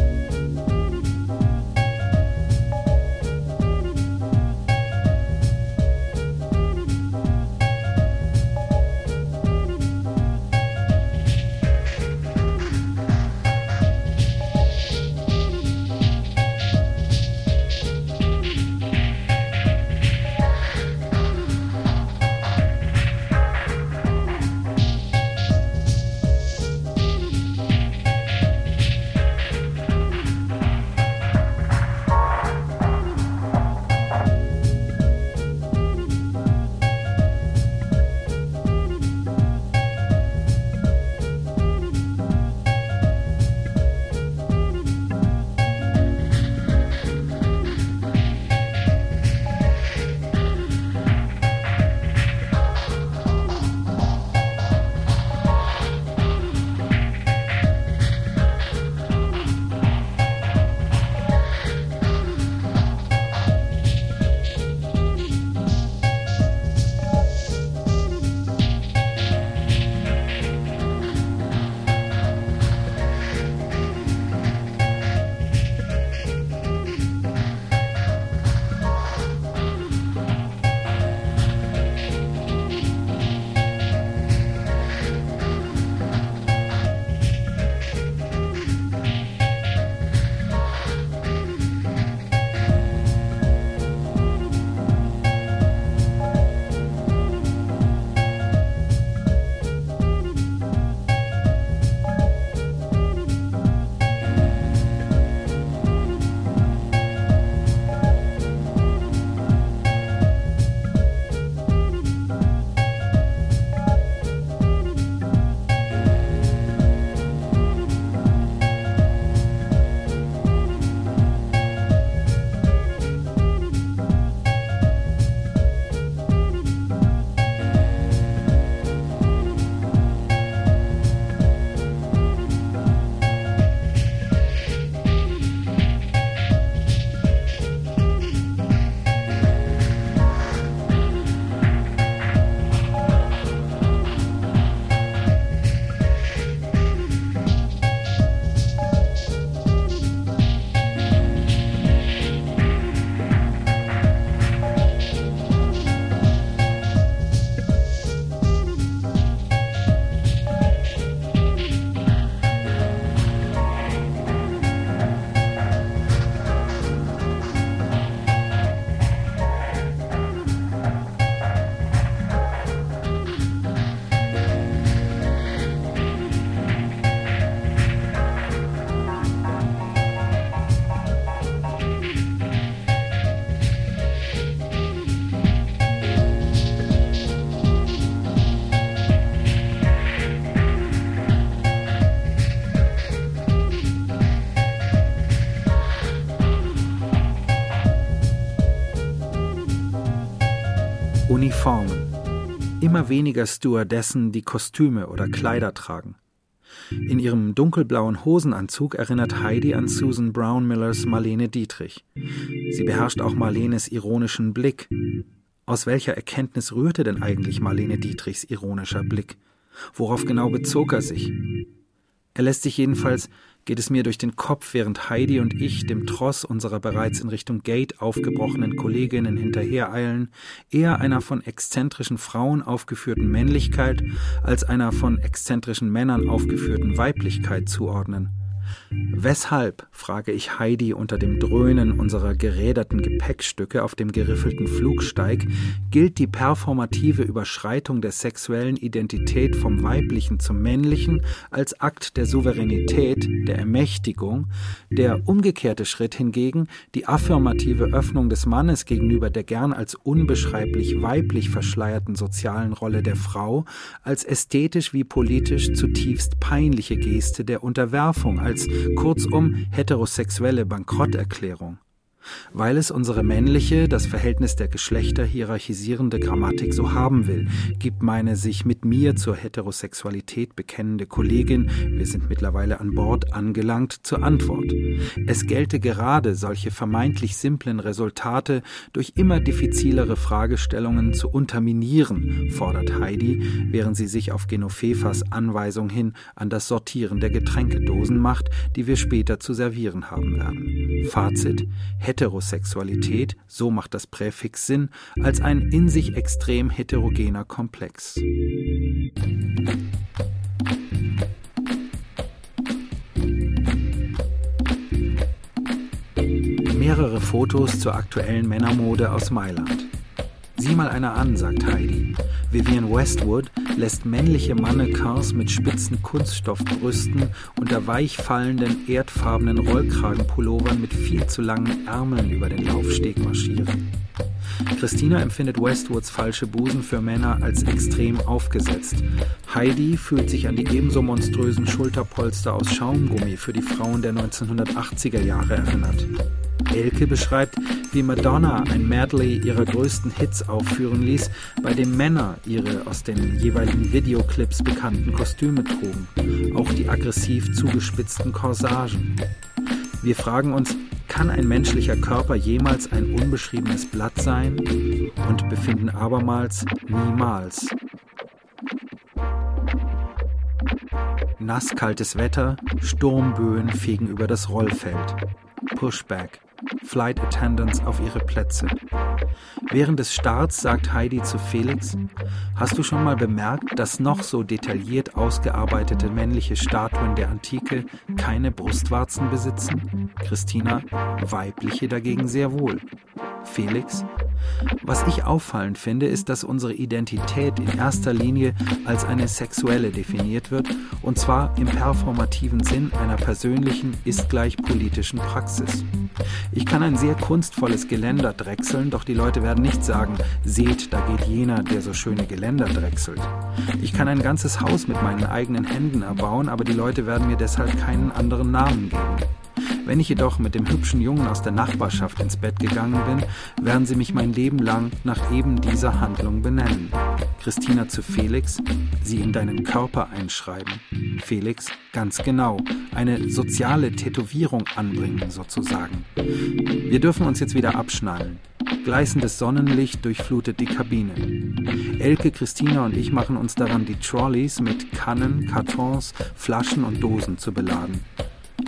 Uniformen. Immer weniger Stewardessen, die Kostüme oder Kleider tragen. In ihrem dunkelblauen Hosenanzug erinnert Heidi an Susan Brown Millers Marlene Dietrich. Sie beherrscht auch Marlenes ironischen Blick. Aus welcher Erkenntnis rührte denn eigentlich Marlene Dietrichs ironischer Blick? Worauf genau bezog er sich? Er lässt sich jedenfalls geht es mir durch den Kopf, während Heidi und ich dem Tross unserer bereits in Richtung Gate aufgebrochenen Kolleginnen hinterhereilen, eher einer von exzentrischen Frauen aufgeführten Männlichkeit als einer von exzentrischen Männern aufgeführten Weiblichkeit zuordnen. Weshalb, frage ich Heidi unter dem Dröhnen unserer geräderten Gepäckstücke auf dem geriffelten Flugsteig, gilt die performative Überschreitung der sexuellen Identität vom Weiblichen zum Männlichen als Akt der Souveränität, der Ermächtigung, der umgekehrte Schritt hingegen, die affirmative Öffnung des Mannes gegenüber der gern als unbeschreiblich weiblich verschleierten sozialen Rolle der Frau, als ästhetisch wie politisch zutiefst peinliche Geste der Unterwerfung, als kurzum heterosexuelle Bankrotterklärung weil es unsere männliche, das Verhältnis der Geschlechter hierarchisierende Grammatik so haben will, gibt meine sich mit mir zur Heterosexualität bekennende Kollegin, wir sind mittlerweile an Bord angelangt, zur Antwort. Es gelte gerade, solche vermeintlich simplen Resultate durch immer diffizilere Fragestellungen zu unterminieren, fordert Heidi, während sie sich auf Genofefas Anweisung hin an das Sortieren der Getränkedosen macht, die wir später zu servieren haben werden. Fazit Heterosexualität, so macht das Präfix Sinn, als ein in sich extrem heterogener Komplex. Mehrere Fotos zur aktuellen Männermode aus Mailand. Sieh mal einer an, sagt Heidi. Vivian Westwood lässt männliche Mannequins mit spitzen Kunststoffbrüsten unter weich fallenden, erdfarbenen Rollkragenpullovern mit viel zu langen Ärmeln über den Laufsteg marschieren. Christina empfindet Westwoods falsche Busen für Männer als extrem aufgesetzt. Heidi fühlt sich an die ebenso monströsen Schulterpolster aus Schaumgummi für die Frauen der 1980er Jahre erinnert. Elke beschreibt, wie Madonna ein Medley ihrer größten Hits aufführen ließ, bei dem Männer ihre aus den jeweiligen Videoclips bekannten Kostüme trugen, auch die aggressiv zugespitzten Corsagen. Wir fragen uns, kann ein menschlicher Körper jemals ein unbeschriebenes Blatt sein? Und befinden abermals niemals. Nasskaltes Wetter, Sturmböen fegen über das Rollfeld. Pushback. Flight Attendants auf ihre Plätze. Während des Starts sagt Heidi zu Felix, hast du schon mal bemerkt, dass noch so detailliert ausgearbeitete männliche Statuen der Antike keine Brustwarzen besitzen? Christina, weibliche dagegen sehr wohl. Felix, was ich auffallend finde, ist, dass unsere Identität in erster Linie als eine sexuelle definiert wird, und zwar im performativen Sinn einer persönlichen ist gleich politischen Praxis. Ich kann ein sehr kunstvolles Geländer drechseln, doch die Leute werden nicht sagen, seht, da geht jener, der so schöne Geländer drechselt. Ich kann ein ganzes Haus mit meinen eigenen Händen erbauen, aber die Leute werden mir deshalb keinen anderen Namen geben. Wenn ich jedoch mit dem hübschen Jungen aus der Nachbarschaft ins Bett gegangen bin, werden sie mich mein Leben lang nach eben dieser Handlung benennen. Christina zu Felix, sie in deinen Körper einschreiben. Felix, ganz genau, eine soziale Tätowierung anbringen sozusagen. Wir dürfen uns jetzt wieder abschnallen. Gleißendes Sonnenlicht durchflutet die Kabine. Elke, Christina und ich machen uns daran, die Trolleys mit Kannen, Kartons, Flaschen und Dosen zu beladen.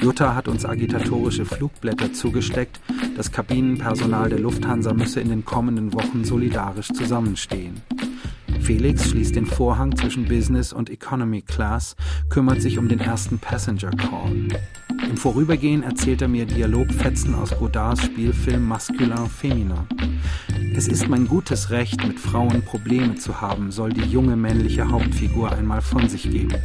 Jutta hat uns agitatorische Flugblätter zugesteckt, das Kabinenpersonal der Lufthansa müsse in den kommenden Wochen solidarisch zusammenstehen. Felix schließt den Vorhang zwischen Business und Economy Class, kümmert sich um den ersten Passenger Call. Im Vorübergehen erzählt er mir Dialogfetzen aus Godards Spielfilm Masculin Feminin. Es ist mein gutes Recht, mit Frauen Probleme zu haben, soll die junge männliche Hauptfigur einmal von sich geben.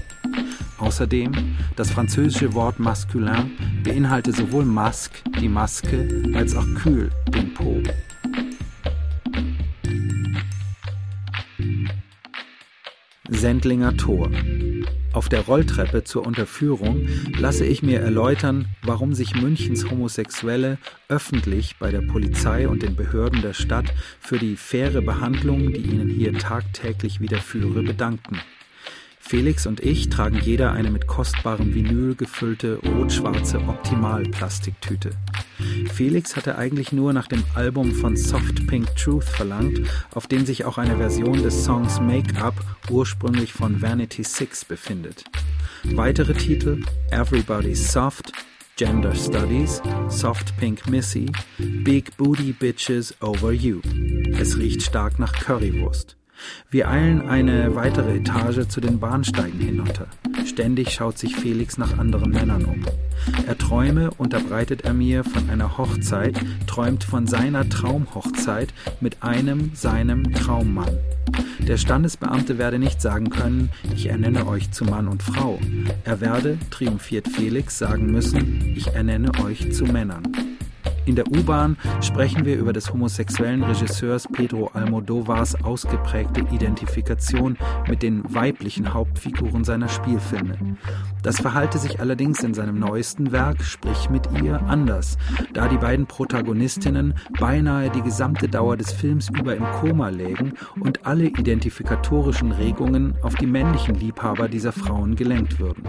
Außerdem, das französische Wort masculin beinhaltet sowohl masque, die Maske, als auch kühl, den Po. Sendlinger Tor. Auf der Rolltreppe zur Unterführung lasse ich mir erläutern, warum sich Münchens Homosexuelle öffentlich bei der Polizei und den Behörden der Stadt für die faire Behandlung, die ihnen hier tagtäglich widerführe, bedankten. Felix und ich tragen jeder eine mit kostbarem Vinyl gefüllte rot-schwarze Optimal-Plastiktüte. Felix hatte eigentlich nur nach dem Album von Soft Pink Truth verlangt, auf dem sich auch eine Version des Songs Make Up ursprünglich von Vanity Six befindet. Weitere Titel Everybody's Soft, Gender Studies, Soft Pink Missy, Big Booty Bitches Over You. Es riecht stark nach Currywurst. Wir eilen eine weitere Etage zu den Bahnsteigen hinunter. Ständig schaut sich Felix nach anderen Männern um. Er träume, unterbreitet er mir, von einer Hochzeit, träumt von seiner Traumhochzeit mit einem seinem Traummann. Der Standesbeamte werde nicht sagen können, ich ernenne euch zu Mann und Frau. Er werde, triumphiert Felix, sagen müssen, ich ernenne euch zu Männern. In der U-Bahn sprechen wir über des homosexuellen Regisseurs Pedro Almodovars ausgeprägte Identifikation mit den weiblichen Hauptfiguren seiner Spielfilme. Das verhalte sich allerdings in seinem neuesten Werk, Sprich mit ihr, anders, da die beiden Protagonistinnen beinahe die gesamte Dauer des Films über im Koma lägen und alle identifikatorischen Regungen auf die männlichen Liebhaber dieser Frauen gelenkt würden.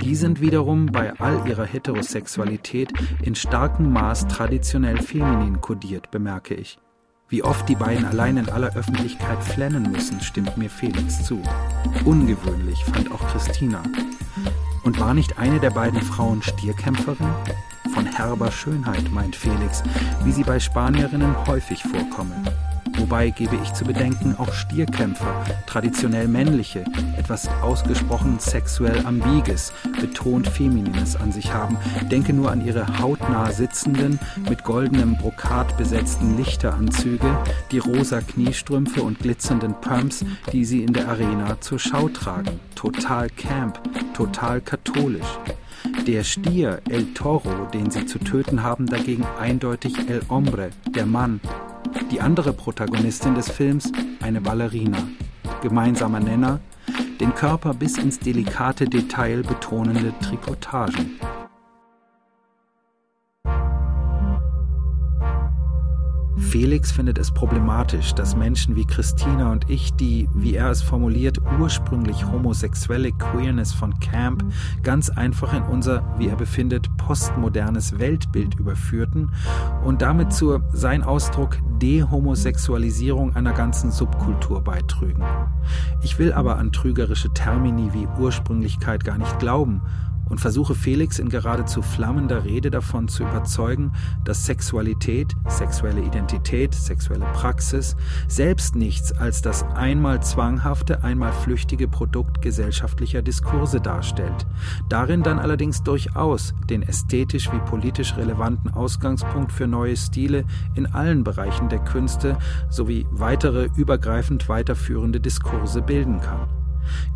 Die sind wiederum bei all ihrer Heterosexualität in starkem Maß traditionell traditionell feminin kodiert, bemerke ich. Wie oft die beiden allein in aller Öffentlichkeit flennen müssen, stimmt mir Felix zu. Ungewöhnlich, fand auch Christina. Und war nicht eine der beiden Frauen Stierkämpferin? Von herber Schönheit, meint Felix, wie sie bei Spanierinnen häufig vorkommen. Wobei gebe ich zu bedenken, auch Stierkämpfer, traditionell männliche, etwas ausgesprochen sexuell ambiges, betont feminines an sich haben. Denke nur an ihre hautnah sitzenden, mit goldenem Brokat besetzten Lichteranzüge, die rosa Kniestrümpfe und glitzernden Pumps, die sie in der Arena zur Schau tragen. Total Camp, total katholisch. Der Stier El Toro, den sie zu töten haben, dagegen eindeutig El Hombre, der Mann, die andere Protagonistin des Films, eine Ballerina. Gemeinsamer Nenner, den Körper bis ins delikate Detail betonende Trikotagen. Felix findet es problematisch, dass Menschen wie Christina und ich die, wie er es formuliert, ursprünglich homosexuelle Queerness von Camp ganz einfach in unser, wie er befindet, postmodernes Weltbild überführten und damit zur, sein Ausdruck, Dehomosexualisierung einer ganzen Subkultur beitrügen. Ich will aber an trügerische Termini wie Ursprünglichkeit gar nicht glauben und versuche Felix in geradezu flammender Rede davon zu überzeugen, dass Sexualität, sexuelle Identität, sexuelle Praxis selbst nichts als das einmal zwanghafte, einmal flüchtige Produkt gesellschaftlicher Diskurse darstellt, darin dann allerdings durchaus den ästhetisch wie politisch relevanten Ausgangspunkt für neue Stile in allen Bereichen der Künste sowie weitere übergreifend weiterführende Diskurse bilden kann.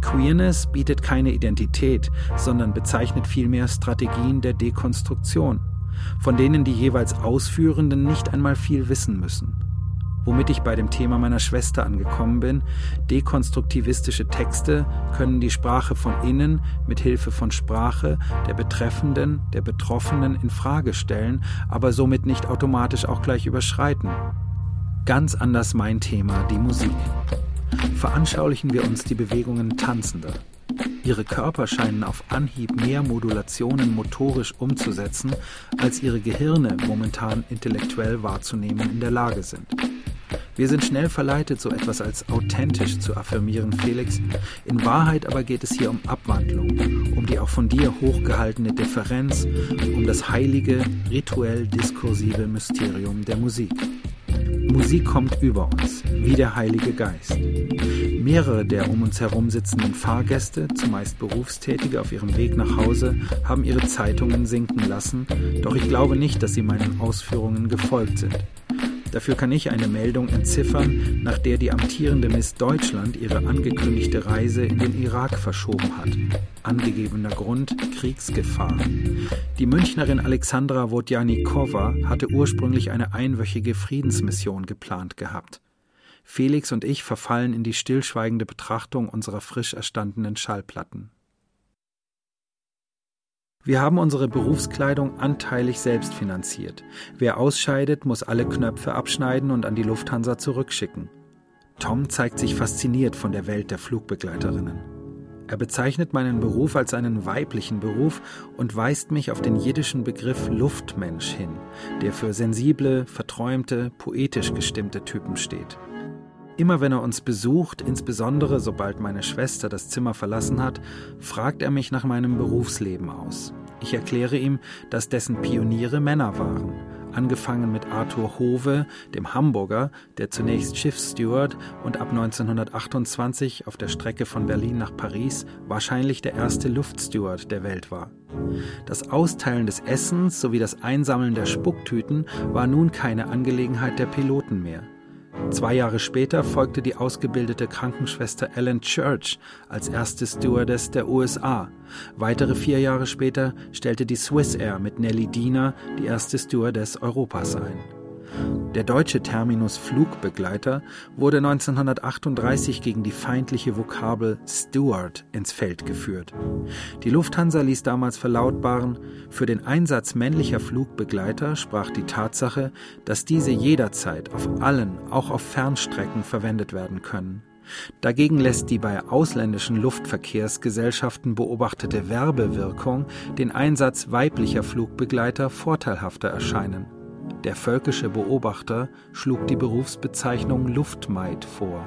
Queerness bietet keine Identität, sondern bezeichnet vielmehr Strategien der Dekonstruktion, von denen die jeweils Ausführenden nicht einmal viel wissen müssen. Womit ich bei dem Thema meiner Schwester angekommen bin, dekonstruktivistische Texte können die Sprache von innen mit Hilfe von Sprache der Betreffenden, der Betroffenen in Frage stellen, aber somit nicht automatisch auch gleich überschreiten. Ganz anders mein Thema, die Musik veranschaulichen wir uns die Bewegungen Tanzender. Ihre Körper scheinen auf Anhieb mehr Modulationen motorisch umzusetzen, als ihre Gehirne momentan intellektuell wahrzunehmen in der Lage sind. Wir sind schnell verleitet, so etwas als authentisch zu affirmieren, Felix. In Wahrheit aber geht es hier um Abwandlung, um die auch von dir hochgehaltene Differenz, um das heilige, rituell diskursive Mysterium der Musik. Musik kommt über uns, wie der Heilige Geist. Mehrere der um uns herum sitzenden Fahrgäste, zumeist Berufstätige auf ihrem Weg nach Hause, haben ihre Zeitungen sinken lassen, doch ich glaube nicht, dass sie meinen Ausführungen gefolgt sind. Dafür kann ich eine Meldung entziffern, nach der die amtierende Miss Deutschland ihre angekündigte Reise in den Irak verschoben hat. Angegebener Grund Kriegsgefahr. Die Münchnerin Alexandra Wodjanikowa hatte ursprünglich eine einwöchige Friedensmission geplant gehabt. Felix und ich verfallen in die stillschweigende Betrachtung unserer frisch erstandenen Schallplatten. Wir haben unsere Berufskleidung anteilig selbst finanziert. Wer ausscheidet, muss alle Knöpfe abschneiden und an die Lufthansa zurückschicken. Tom zeigt sich fasziniert von der Welt der Flugbegleiterinnen. Er bezeichnet meinen Beruf als einen weiblichen Beruf und weist mich auf den jiddischen Begriff Luftmensch hin, der für sensible, verträumte, poetisch gestimmte Typen steht. Immer wenn er uns besucht, insbesondere sobald meine Schwester das Zimmer verlassen hat, fragt er mich nach meinem Berufsleben aus. Ich erkläre ihm, dass dessen Pioniere Männer waren, angefangen mit Arthur Hove, dem Hamburger, der zunächst Schiffssteward und ab 1928 auf der Strecke von Berlin nach Paris wahrscheinlich der erste Luftsteward der Welt war. Das Austeilen des Essens sowie das Einsammeln der Spucktüten war nun keine Angelegenheit der Piloten mehr. Zwei Jahre später folgte die ausgebildete Krankenschwester Ellen Church als erste Stewardess der USA. Weitere vier Jahre später stellte die Swiss Air mit Nelly Diener die erste Stewardess Europas ein. Der deutsche Terminus Flugbegleiter wurde 1938 gegen die feindliche Vokabel Steward ins Feld geführt. Die Lufthansa ließ damals verlautbaren, für den Einsatz männlicher Flugbegleiter sprach die Tatsache, dass diese jederzeit auf allen, auch auf Fernstrecken verwendet werden können. Dagegen lässt die bei ausländischen Luftverkehrsgesellschaften beobachtete Werbewirkung den Einsatz weiblicher Flugbegleiter vorteilhafter erscheinen. Der völkische Beobachter schlug die Berufsbezeichnung Luftmaid vor.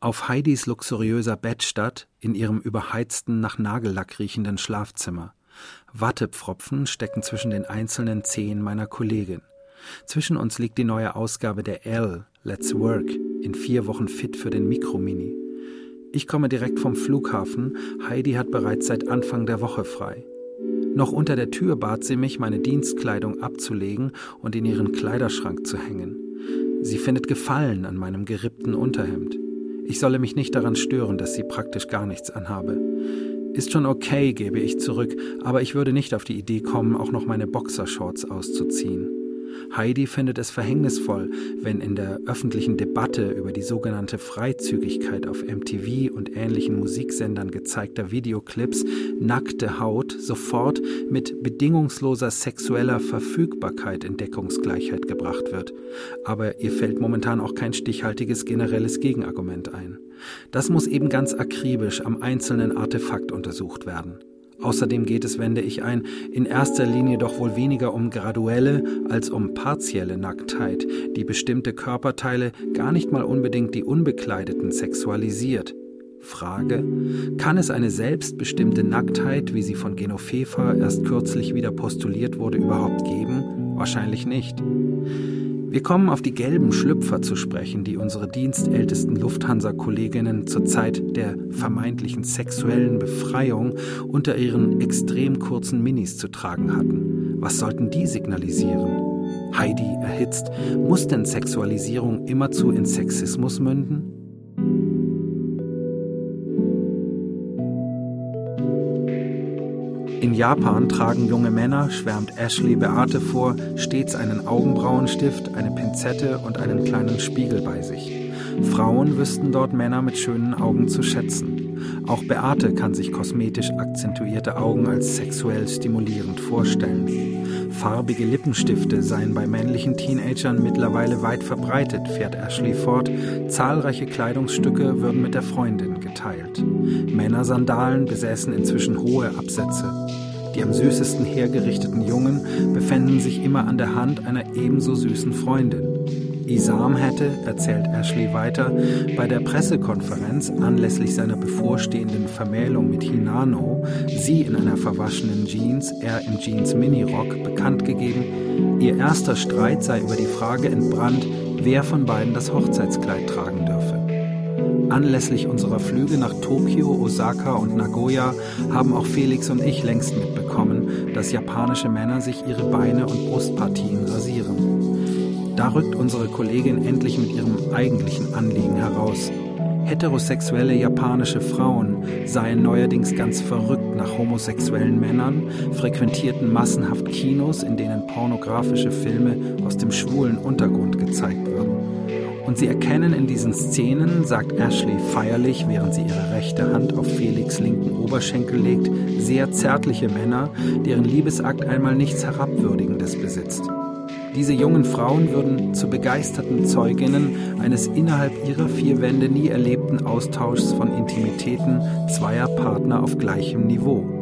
Auf Heidis luxuriöser Bettstatt in ihrem überheizten, nach Nagellack riechenden Schlafzimmer. Wattepfropfen stecken zwischen den einzelnen Zehen meiner Kollegin. Zwischen uns liegt die neue Ausgabe der L, Let's Work, in vier Wochen fit für den Mikromini. Ich komme direkt vom Flughafen, Heidi hat bereits seit Anfang der Woche frei. Noch unter der Tür bat sie mich, meine Dienstkleidung abzulegen und in ihren Kleiderschrank zu hängen. Sie findet Gefallen an meinem gerippten Unterhemd. Ich solle mich nicht daran stören, dass sie praktisch gar nichts anhabe. Ist schon okay, gebe ich zurück, aber ich würde nicht auf die Idee kommen, auch noch meine Boxershorts auszuziehen. Heidi findet es verhängnisvoll, wenn in der öffentlichen Debatte über die sogenannte Freizügigkeit auf MTV und ähnlichen Musiksendern gezeigter Videoclips nackte Haut sofort mit bedingungsloser sexueller Verfügbarkeit in Deckungsgleichheit gebracht wird. Aber ihr fällt momentan auch kein stichhaltiges generelles Gegenargument ein. Das muss eben ganz akribisch am einzelnen Artefakt untersucht werden. Außerdem geht es, wende ich ein, in erster Linie doch wohl weniger um graduelle als um partielle Nacktheit, die bestimmte Körperteile gar nicht mal unbedingt die Unbekleideten sexualisiert. Frage: Kann es eine selbstbestimmte Nacktheit, wie sie von Genofefa erst kürzlich wieder postuliert wurde, überhaupt geben? Wahrscheinlich nicht. Wir kommen auf die gelben Schlüpfer zu sprechen, die unsere dienstältesten Lufthansa-Kolleginnen zur Zeit der vermeintlichen sexuellen Befreiung unter ihren extrem kurzen Minis zu tragen hatten. Was sollten die signalisieren? Heidi erhitzt, muss denn Sexualisierung immerzu in Sexismus münden? In Japan tragen junge Männer, schwärmt Ashley Beate vor, stets einen Augenbrauenstift, eine Pinzette und einen kleinen Spiegel bei sich. Frauen wüssten dort Männer mit schönen Augen zu schätzen. Auch Beate kann sich kosmetisch akzentuierte Augen als sexuell stimulierend vorstellen. Farbige Lippenstifte seien bei männlichen Teenagern mittlerweile weit verbreitet, fährt Ashley fort. Zahlreiche Kleidungsstücke würden mit der Freundin geteilt. Männersandalen besäßen inzwischen hohe Absätze. Die am süßesten hergerichteten Jungen befänden sich immer an der Hand einer ebenso süßen Freundin. Isam hätte, erzählt Ashley weiter, bei der Pressekonferenz anlässlich seiner bevorstehenden Vermählung mit Hinano, sie in einer verwaschenen Jeans, er im Jeans Minirock, bekannt gegeben, ihr erster Streit sei über die Frage entbrannt, wer von beiden das Hochzeitskleid tragen dürfe. Anlässlich unserer Flüge nach Tokio, Osaka und Nagoya haben auch Felix und ich längst mitbekommen, dass japanische Männer sich ihre Beine und Brustpartien rasieren. Da rückt unsere Kollegin endlich mit ihrem eigentlichen Anliegen heraus. Heterosexuelle japanische Frauen seien neuerdings ganz verrückt nach homosexuellen Männern, frequentierten massenhaft Kinos, in denen pornografische Filme aus dem schwulen Untergrund gezeigt würden. Und sie erkennen in diesen Szenen, sagt Ashley feierlich, während sie ihre rechte Hand auf Felix linken Oberschenkel legt, sehr zärtliche Männer, deren Liebesakt einmal nichts Herabwürdigendes besitzt. Diese jungen Frauen würden zu begeisterten Zeuginnen eines innerhalb ihrer vier Wände nie erlebten Austauschs von Intimitäten zweier Partner auf gleichem Niveau.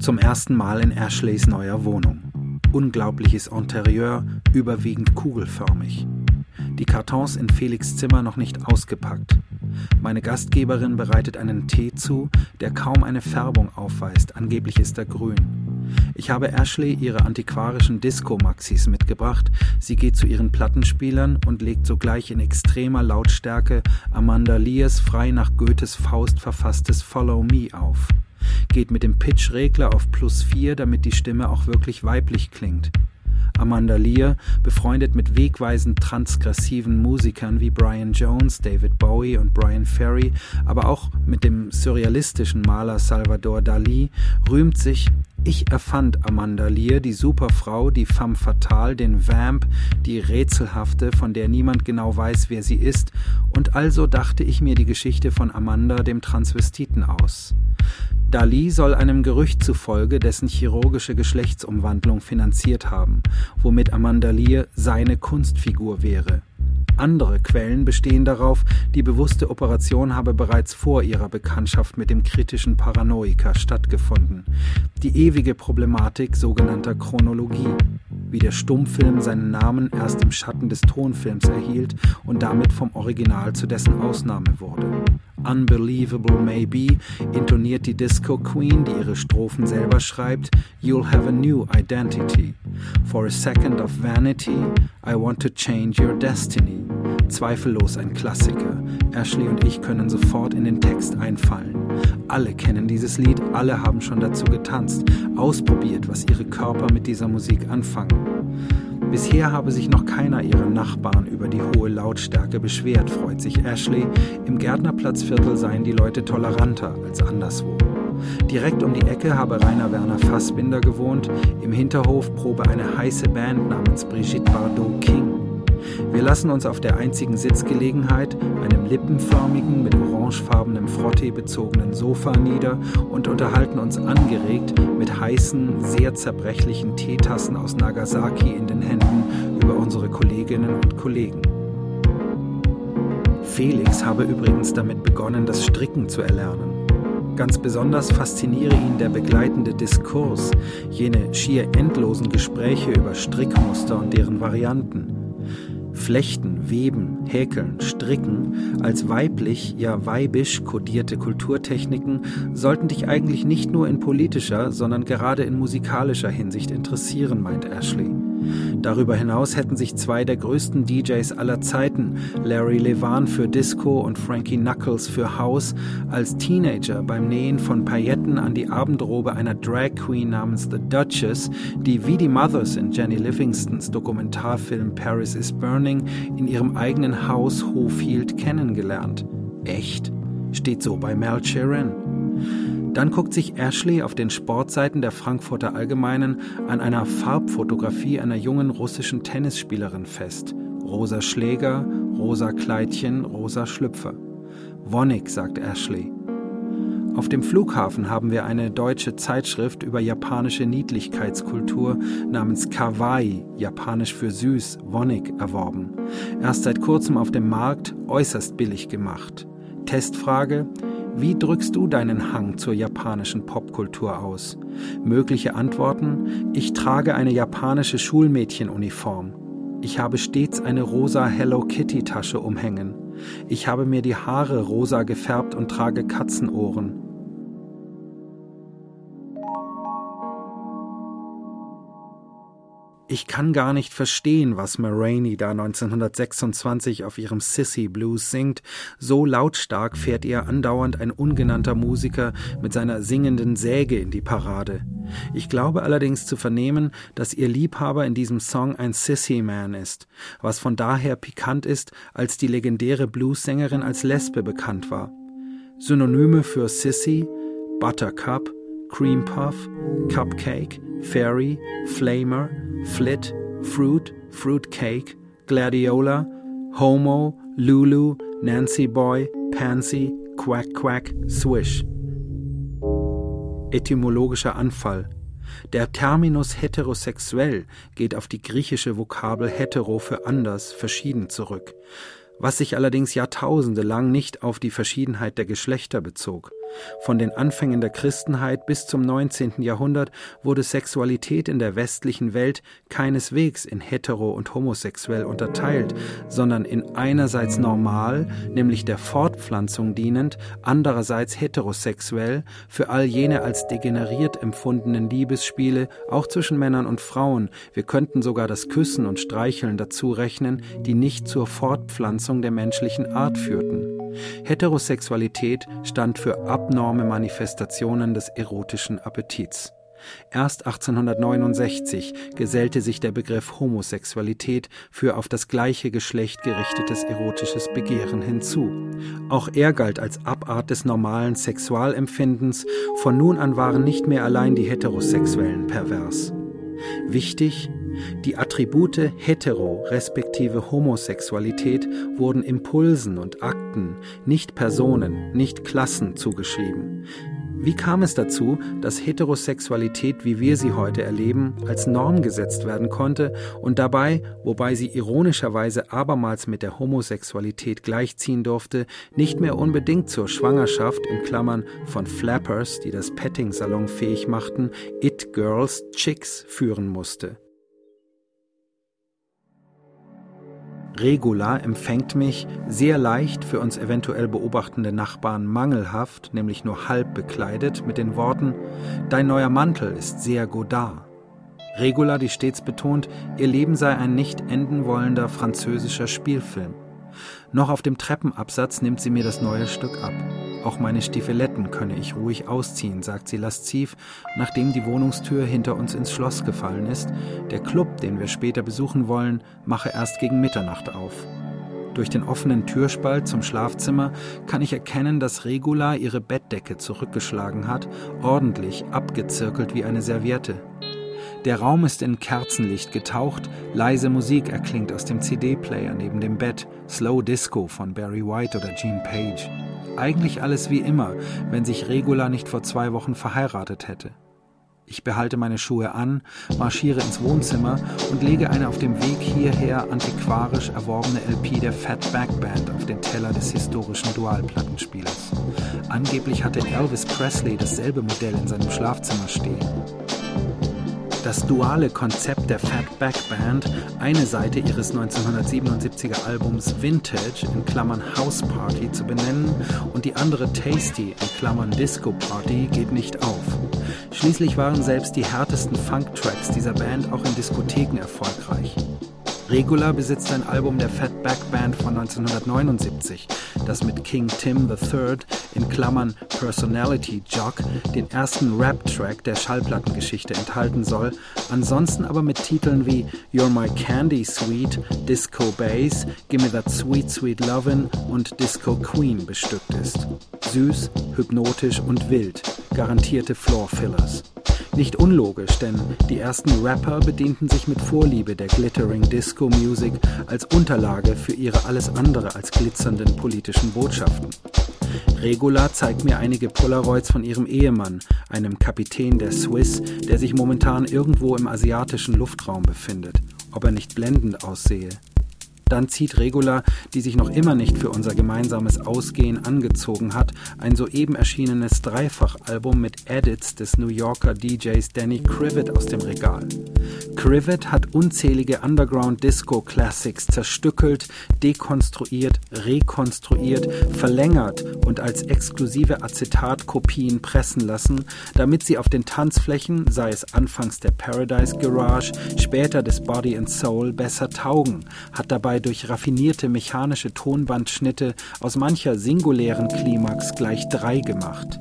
Zum ersten Mal in Ashleys neuer Wohnung. Unglaubliches Interieur, überwiegend kugelförmig. Die Kartons in Felix Zimmer noch nicht ausgepackt. Meine Gastgeberin bereitet einen Tee zu, der kaum eine Färbung aufweist, angeblich ist er grün. Ich habe Ashley ihre antiquarischen Disco-Maxis mitgebracht. Sie geht zu ihren Plattenspielern und legt sogleich in extremer Lautstärke Amanda Lears frei nach Goethes Faust verfasstes Follow Me auf geht mit dem Pitch-Regler auf plus 4, damit die Stimme auch wirklich weiblich klingt. Amanda Lear, befreundet mit wegweisend transgressiven Musikern wie Brian Jones, David Bowie und Brian Ferry, aber auch mit dem surrealistischen Maler Salvador Dali, rühmt sich ich erfand Amanda Lear, die Superfrau, die femme fatale, den Vamp, die Rätselhafte, von der niemand genau weiß, wer sie ist, und also dachte ich mir die Geschichte von Amanda, dem Transvestiten, aus. Dali soll einem Gerücht zufolge dessen chirurgische Geschlechtsumwandlung finanziert haben, womit Amanda Lear seine Kunstfigur wäre. Andere Quellen bestehen darauf, die bewusste Operation habe bereits vor ihrer Bekanntschaft mit dem kritischen Paranoiker stattgefunden. Die ewige Problematik sogenannter Chronologie, wie der Stummfilm seinen Namen erst im Schatten des Tonfilms erhielt und damit vom Original zu dessen Ausnahme wurde. Unbelievable Maybe intoniert die Disco Queen, die ihre Strophen selber schreibt, You'll have a new identity. For a second of vanity, I want to change your destiny. Zweifellos ein Klassiker. Ashley und ich können sofort in den Text einfallen. Alle kennen dieses Lied, alle haben schon dazu getanzt, ausprobiert, was ihre Körper mit dieser Musik anfangen. Bisher habe sich noch keiner ihrer Nachbarn über die hohe Lautstärke beschwert, freut sich Ashley. Im Gärtnerplatzviertel seien die Leute toleranter als anderswo. Direkt um die Ecke habe Rainer Werner Fassbinder gewohnt, im Hinterhof probe eine heiße Band namens Brigitte Bardot King. Wir lassen uns auf der einzigen Sitzgelegenheit, einem lippenförmigen, mit orangefarbenem Frottee bezogenen Sofa nieder und unterhalten uns angeregt mit heißen, sehr zerbrechlichen Teetassen aus Nagasaki in den Händen über unsere Kolleginnen und Kollegen. Felix habe übrigens damit begonnen, das Stricken zu erlernen. Ganz besonders fasziniere ihn der begleitende Diskurs, jene schier endlosen Gespräche über Strickmuster und deren Varianten. Flechten, Weben, Häkeln, Stricken als weiblich, ja weibisch kodierte Kulturtechniken sollten dich eigentlich nicht nur in politischer, sondern gerade in musikalischer Hinsicht interessieren, meint Ashley. Darüber hinaus hätten sich zwei der größten DJs aller Zeiten, Larry Levan für Disco und Frankie Knuckles für House, als Teenager beim Nähen von Pailletten an die Abendrobe einer Drag Queen namens The Duchess, die wie die Mothers in Jenny Livingstons Dokumentarfilm Paris is Burning in ihrem eigenen Haus Hof hielt, kennengelernt. Echt? Steht so bei Mel Sheeran. Dann guckt sich Ashley auf den Sportseiten der Frankfurter Allgemeinen an einer Farbfotografie einer jungen russischen Tennisspielerin fest. Rosa Schläger, rosa Kleidchen, rosa Schlüpfer. Wonnig, sagt Ashley. Auf dem Flughafen haben wir eine deutsche Zeitschrift über japanische Niedlichkeitskultur namens Kawaii, japanisch für süß, wonnig, erworben. Erst seit kurzem auf dem Markt äußerst billig gemacht. Testfrage: wie drückst du deinen Hang zur japanischen Popkultur aus? Mögliche Antworten: Ich trage eine japanische Schulmädchenuniform. Ich habe stets eine rosa Hello Kitty Tasche umhängen. Ich habe mir die Haare rosa gefärbt und trage Katzenohren. Ich kann gar nicht verstehen, was Maroney da 1926 auf ihrem Sissy Blues singt. So lautstark fährt ihr andauernd ein ungenannter Musiker mit seiner singenden Säge in die Parade. Ich glaube allerdings zu vernehmen, dass ihr Liebhaber in diesem Song ein Sissy Man ist, was von daher pikant ist, als die legendäre Bluessängerin als Lesbe bekannt war. Synonyme für Sissy, Buttercup, Cream Puff, Cupcake, Fairy, Flamer, Flit, Fruit, Fruitcake, Gladiola, Homo, Lulu, Nancy Boy, Pansy, Quack Quack, Swish. Etymologischer Anfall. Der Terminus heterosexuell geht auf die griechische Vokabel hetero für anders, verschieden zurück, was sich allerdings Jahrtausende lang nicht auf die Verschiedenheit der Geschlechter bezog. Von den Anfängen der Christenheit bis zum 19. Jahrhundert wurde Sexualität in der westlichen Welt keineswegs in hetero und homosexuell unterteilt, sondern in einerseits normal, nämlich der Fortpflanzung dienend, andererseits heterosexuell, für all jene als degeneriert empfundenen Liebesspiele, auch zwischen Männern und Frauen, wir könnten sogar das Küssen und Streicheln dazu rechnen, die nicht zur Fortpflanzung der menschlichen Art führten. Heterosexualität stand für abnorme Manifestationen des erotischen Appetits. Erst 1869 gesellte sich der Begriff Homosexualität für auf das gleiche Geschlecht gerichtetes erotisches Begehren hinzu. Auch er galt als Abart des normalen Sexualempfindens, von nun an waren nicht mehr allein die Heterosexuellen pervers. Wichtig, die Attribute hetero respektive Homosexualität wurden Impulsen und Akten, nicht Personen, nicht Klassen zugeschrieben. Wie kam es dazu, dass Heterosexualität, wie wir sie heute erleben, als Norm gesetzt werden konnte und dabei, wobei sie ironischerweise abermals mit der Homosexualität gleichziehen durfte, nicht mehr unbedingt zur Schwangerschaft in Klammern von Flappers, die das Petting salonfähig machten, It Girls, Chicks führen musste? Regula empfängt mich sehr leicht für uns eventuell beobachtende Nachbarn mangelhaft, nämlich nur halb bekleidet, mit den Worten Dein neuer Mantel ist sehr Godard. Regula, die stets betont, ihr Leben sei ein nicht enden wollender französischer Spielfilm. Noch auf dem Treppenabsatz nimmt sie mir das neue Stück ab. Auch meine Stiefeletten könne ich ruhig ausziehen, sagt sie lasziv, nachdem die Wohnungstür hinter uns ins Schloss gefallen ist. Der Club, den wir später besuchen wollen, mache erst gegen Mitternacht auf. Durch den offenen Türspalt zum Schlafzimmer kann ich erkennen, dass Regula ihre Bettdecke zurückgeschlagen hat, ordentlich abgezirkelt wie eine Serviette. Der Raum ist in Kerzenlicht getaucht, leise Musik erklingt aus dem CD-Player neben dem Bett, Slow Disco von Barry White oder Gene Page. Eigentlich alles wie immer, wenn sich Regula nicht vor zwei Wochen verheiratet hätte. Ich behalte meine Schuhe an, marschiere ins Wohnzimmer und lege eine auf dem Weg hierher antiquarisch erworbene LP der Fatback Band auf den Teller des historischen Dualplattenspielers. Angeblich hatte Elvis Presley dasselbe Modell in seinem Schlafzimmer stehen. Das duale Konzept der Fatback Band, eine Seite ihres 1977er Albums Vintage in Klammern House Party zu benennen und die andere Tasty in Klammern Disco Party, geht nicht auf. Schließlich waren selbst die härtesten Funk-Tracks dieser Band auch in Diskotheken erfolgreich. Regula besitzt ein Album der Fatback Band von 1979, das mit King Tim III in Klammern Personality Jock den ersten Rap-Track der Schallplattengeschichte enthalten soll, ansonsten aber mit Titeln wie You're My Candy Sweet, Disco Bass, Gimme That Sweet Sweet Lovin' und Disco Queen bestückt ist. Süß, hypnotisch und wild, garantierte Floor Fillers. Nicht unlogisch, denn die ersten Rapper bedienten sich mit Vorliebe der Glittering Disco Music als Unterlage für ihre alles andere als glitzernden politischen Botschaften. Regula zeigt mir einige Polaroids von ihrem Ehemann, einem Kapitän der Swiss, der sich momentan irgendwo im asiatischen Luftraum befindet, ob er nicht blendend aussehe. Dann zieht Regula, die sich noch immer nicht für unser gemeinsames Ausgehen angezogen hat, ein soeben erschienenes Dreifachalbum mit Edits des New Yorker DJs Danny Crivet aus dem Regal. Crivet hat unzählige Underground Disco Classics zerstückelt, dekonstruiert, rekonstruiert, verlängert und als exklusive Acetatkopien pressen lassen, damit sie auf den Tanzflächen, sei es anfangs der Paradise Garage, später des Body and Soul, besser taugen, hat dabei durch raffinierte mechanische Tonbandschnitte aus mancher singulären Klimax gleich drei gemacht.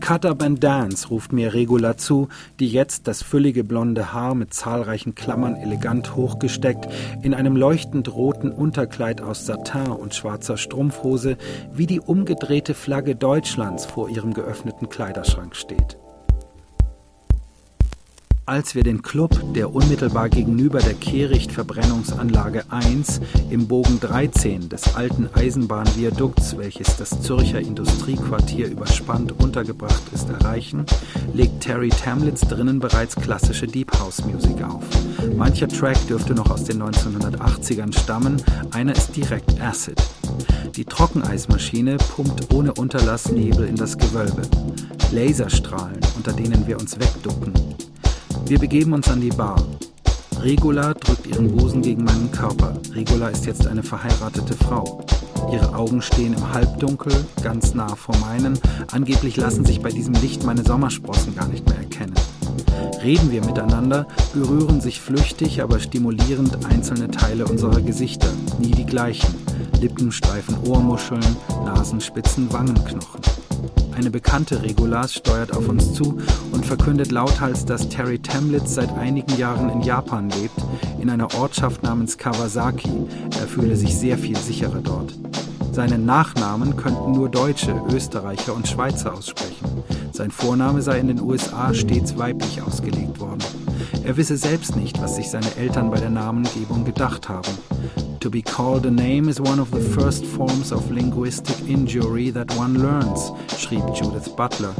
Cut up and dance, ruft mir Regula zu, die jetzt das füllige blonde Haar mit zahlreichen Klammern elegant hochgesteckt, in einem leuchtend roten Unterkleid aus Satin und schwarzer Strumpfhose wie die umgedrehte Flagge Deutschlands vor ihrem geöffneten Kleiderschrank steht. Als wir den Club, der unmittelbar gegenüber der Kehricht-Verbrennungsanlage 1 im Bogen 13 des alten Eisenbahnviadukts, welches das Zürcher Industriequartier überspannt untergebracht ist, erreichen, legt Terry Tamlitz drinnen bereits klassische Deep House Musik auf. Mancher Track dürfte noch aus den 1980ern stammen, einer ist direkt Acid. Die Trockeneismaschine pumpt ohne Unterlass Nebel in das Gewölbe. Laserstrahlen, unter denen wir uns wegducken. Wir begeben uns an die Bar. Regula drückt ihren Busen gegen meinen Körper. Regula ist jetzt eine verheiratete Frau. Ihre Augen stehen im Halbdunkel, ganz nah vor meinen. Angeblich lassen sich bei diesem Licht meine Sommersprossen gar nicht mehr erkennen. Reden wir miteinander, berühren sich flüchtig, aber stimulierend einzelne Teile unserer Gesichter, nie die gleichen. Lippenstreifen Ohrmuscheln, Nasenspitzen Wangenknochen. Eine bekannte Regulas steuert auf uns zu und verkündet lauthals, dass Terry Tamlitz seit einigen Jahren in Japan lebt, in einer Ortschaft namens Kawasaki. Er fühle sich sehr viel sicherer dort. Seinen Nachnamen könnten nur Deutsche, Österreicher und Schweizer aussprechen. Sein Vorname sei in den USA stets weiblich ausgelegt worden. Er wisse selbst nicht, was sich seine Eltern bei der Namengebung gedacht haben. To be called a name is one of the first forms of linguistic injury that one learns, schrieb Judith Butler.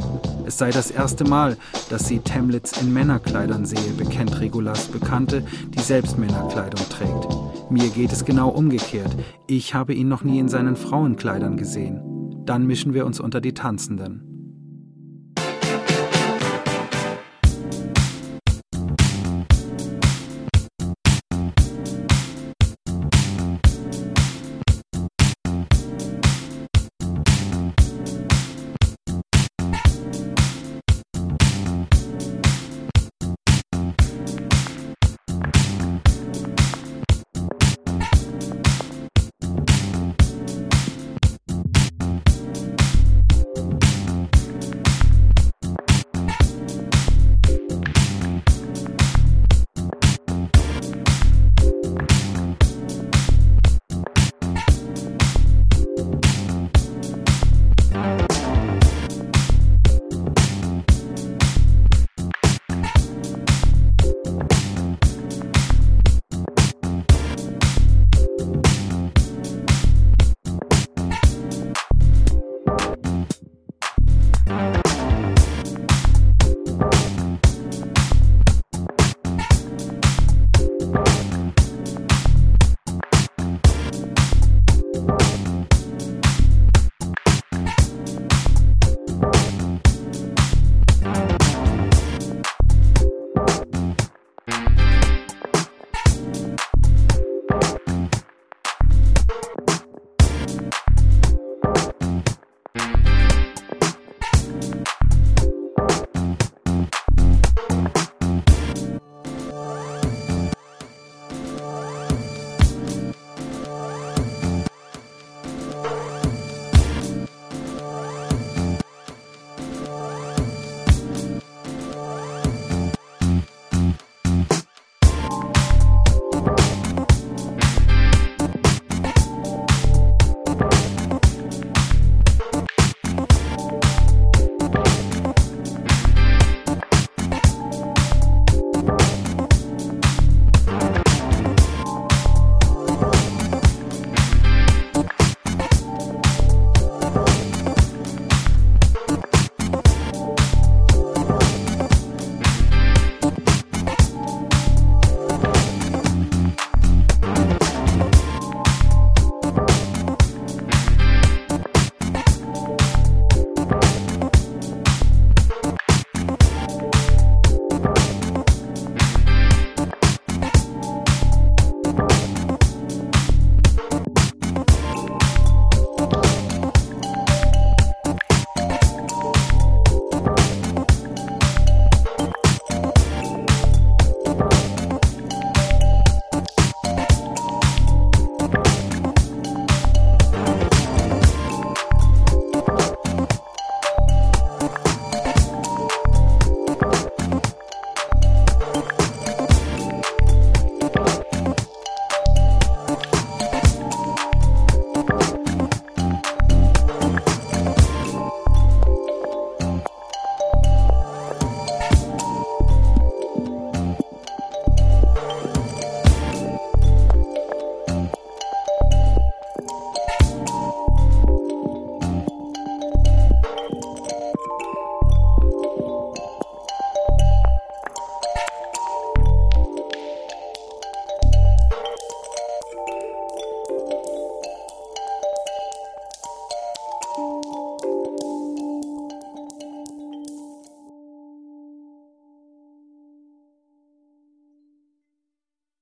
Es sei das erste Mal, dass sie Tamlitz in Männerkleidern sehe, bekennt Regulas Bekannte, die selbst Männerkleidung trägt. Mir geht es genau umgekehrt. Ich habe ihn noch nie in seinen Frauenkleidern gesehen. Dann mischen wir uns unter die Tanzenden.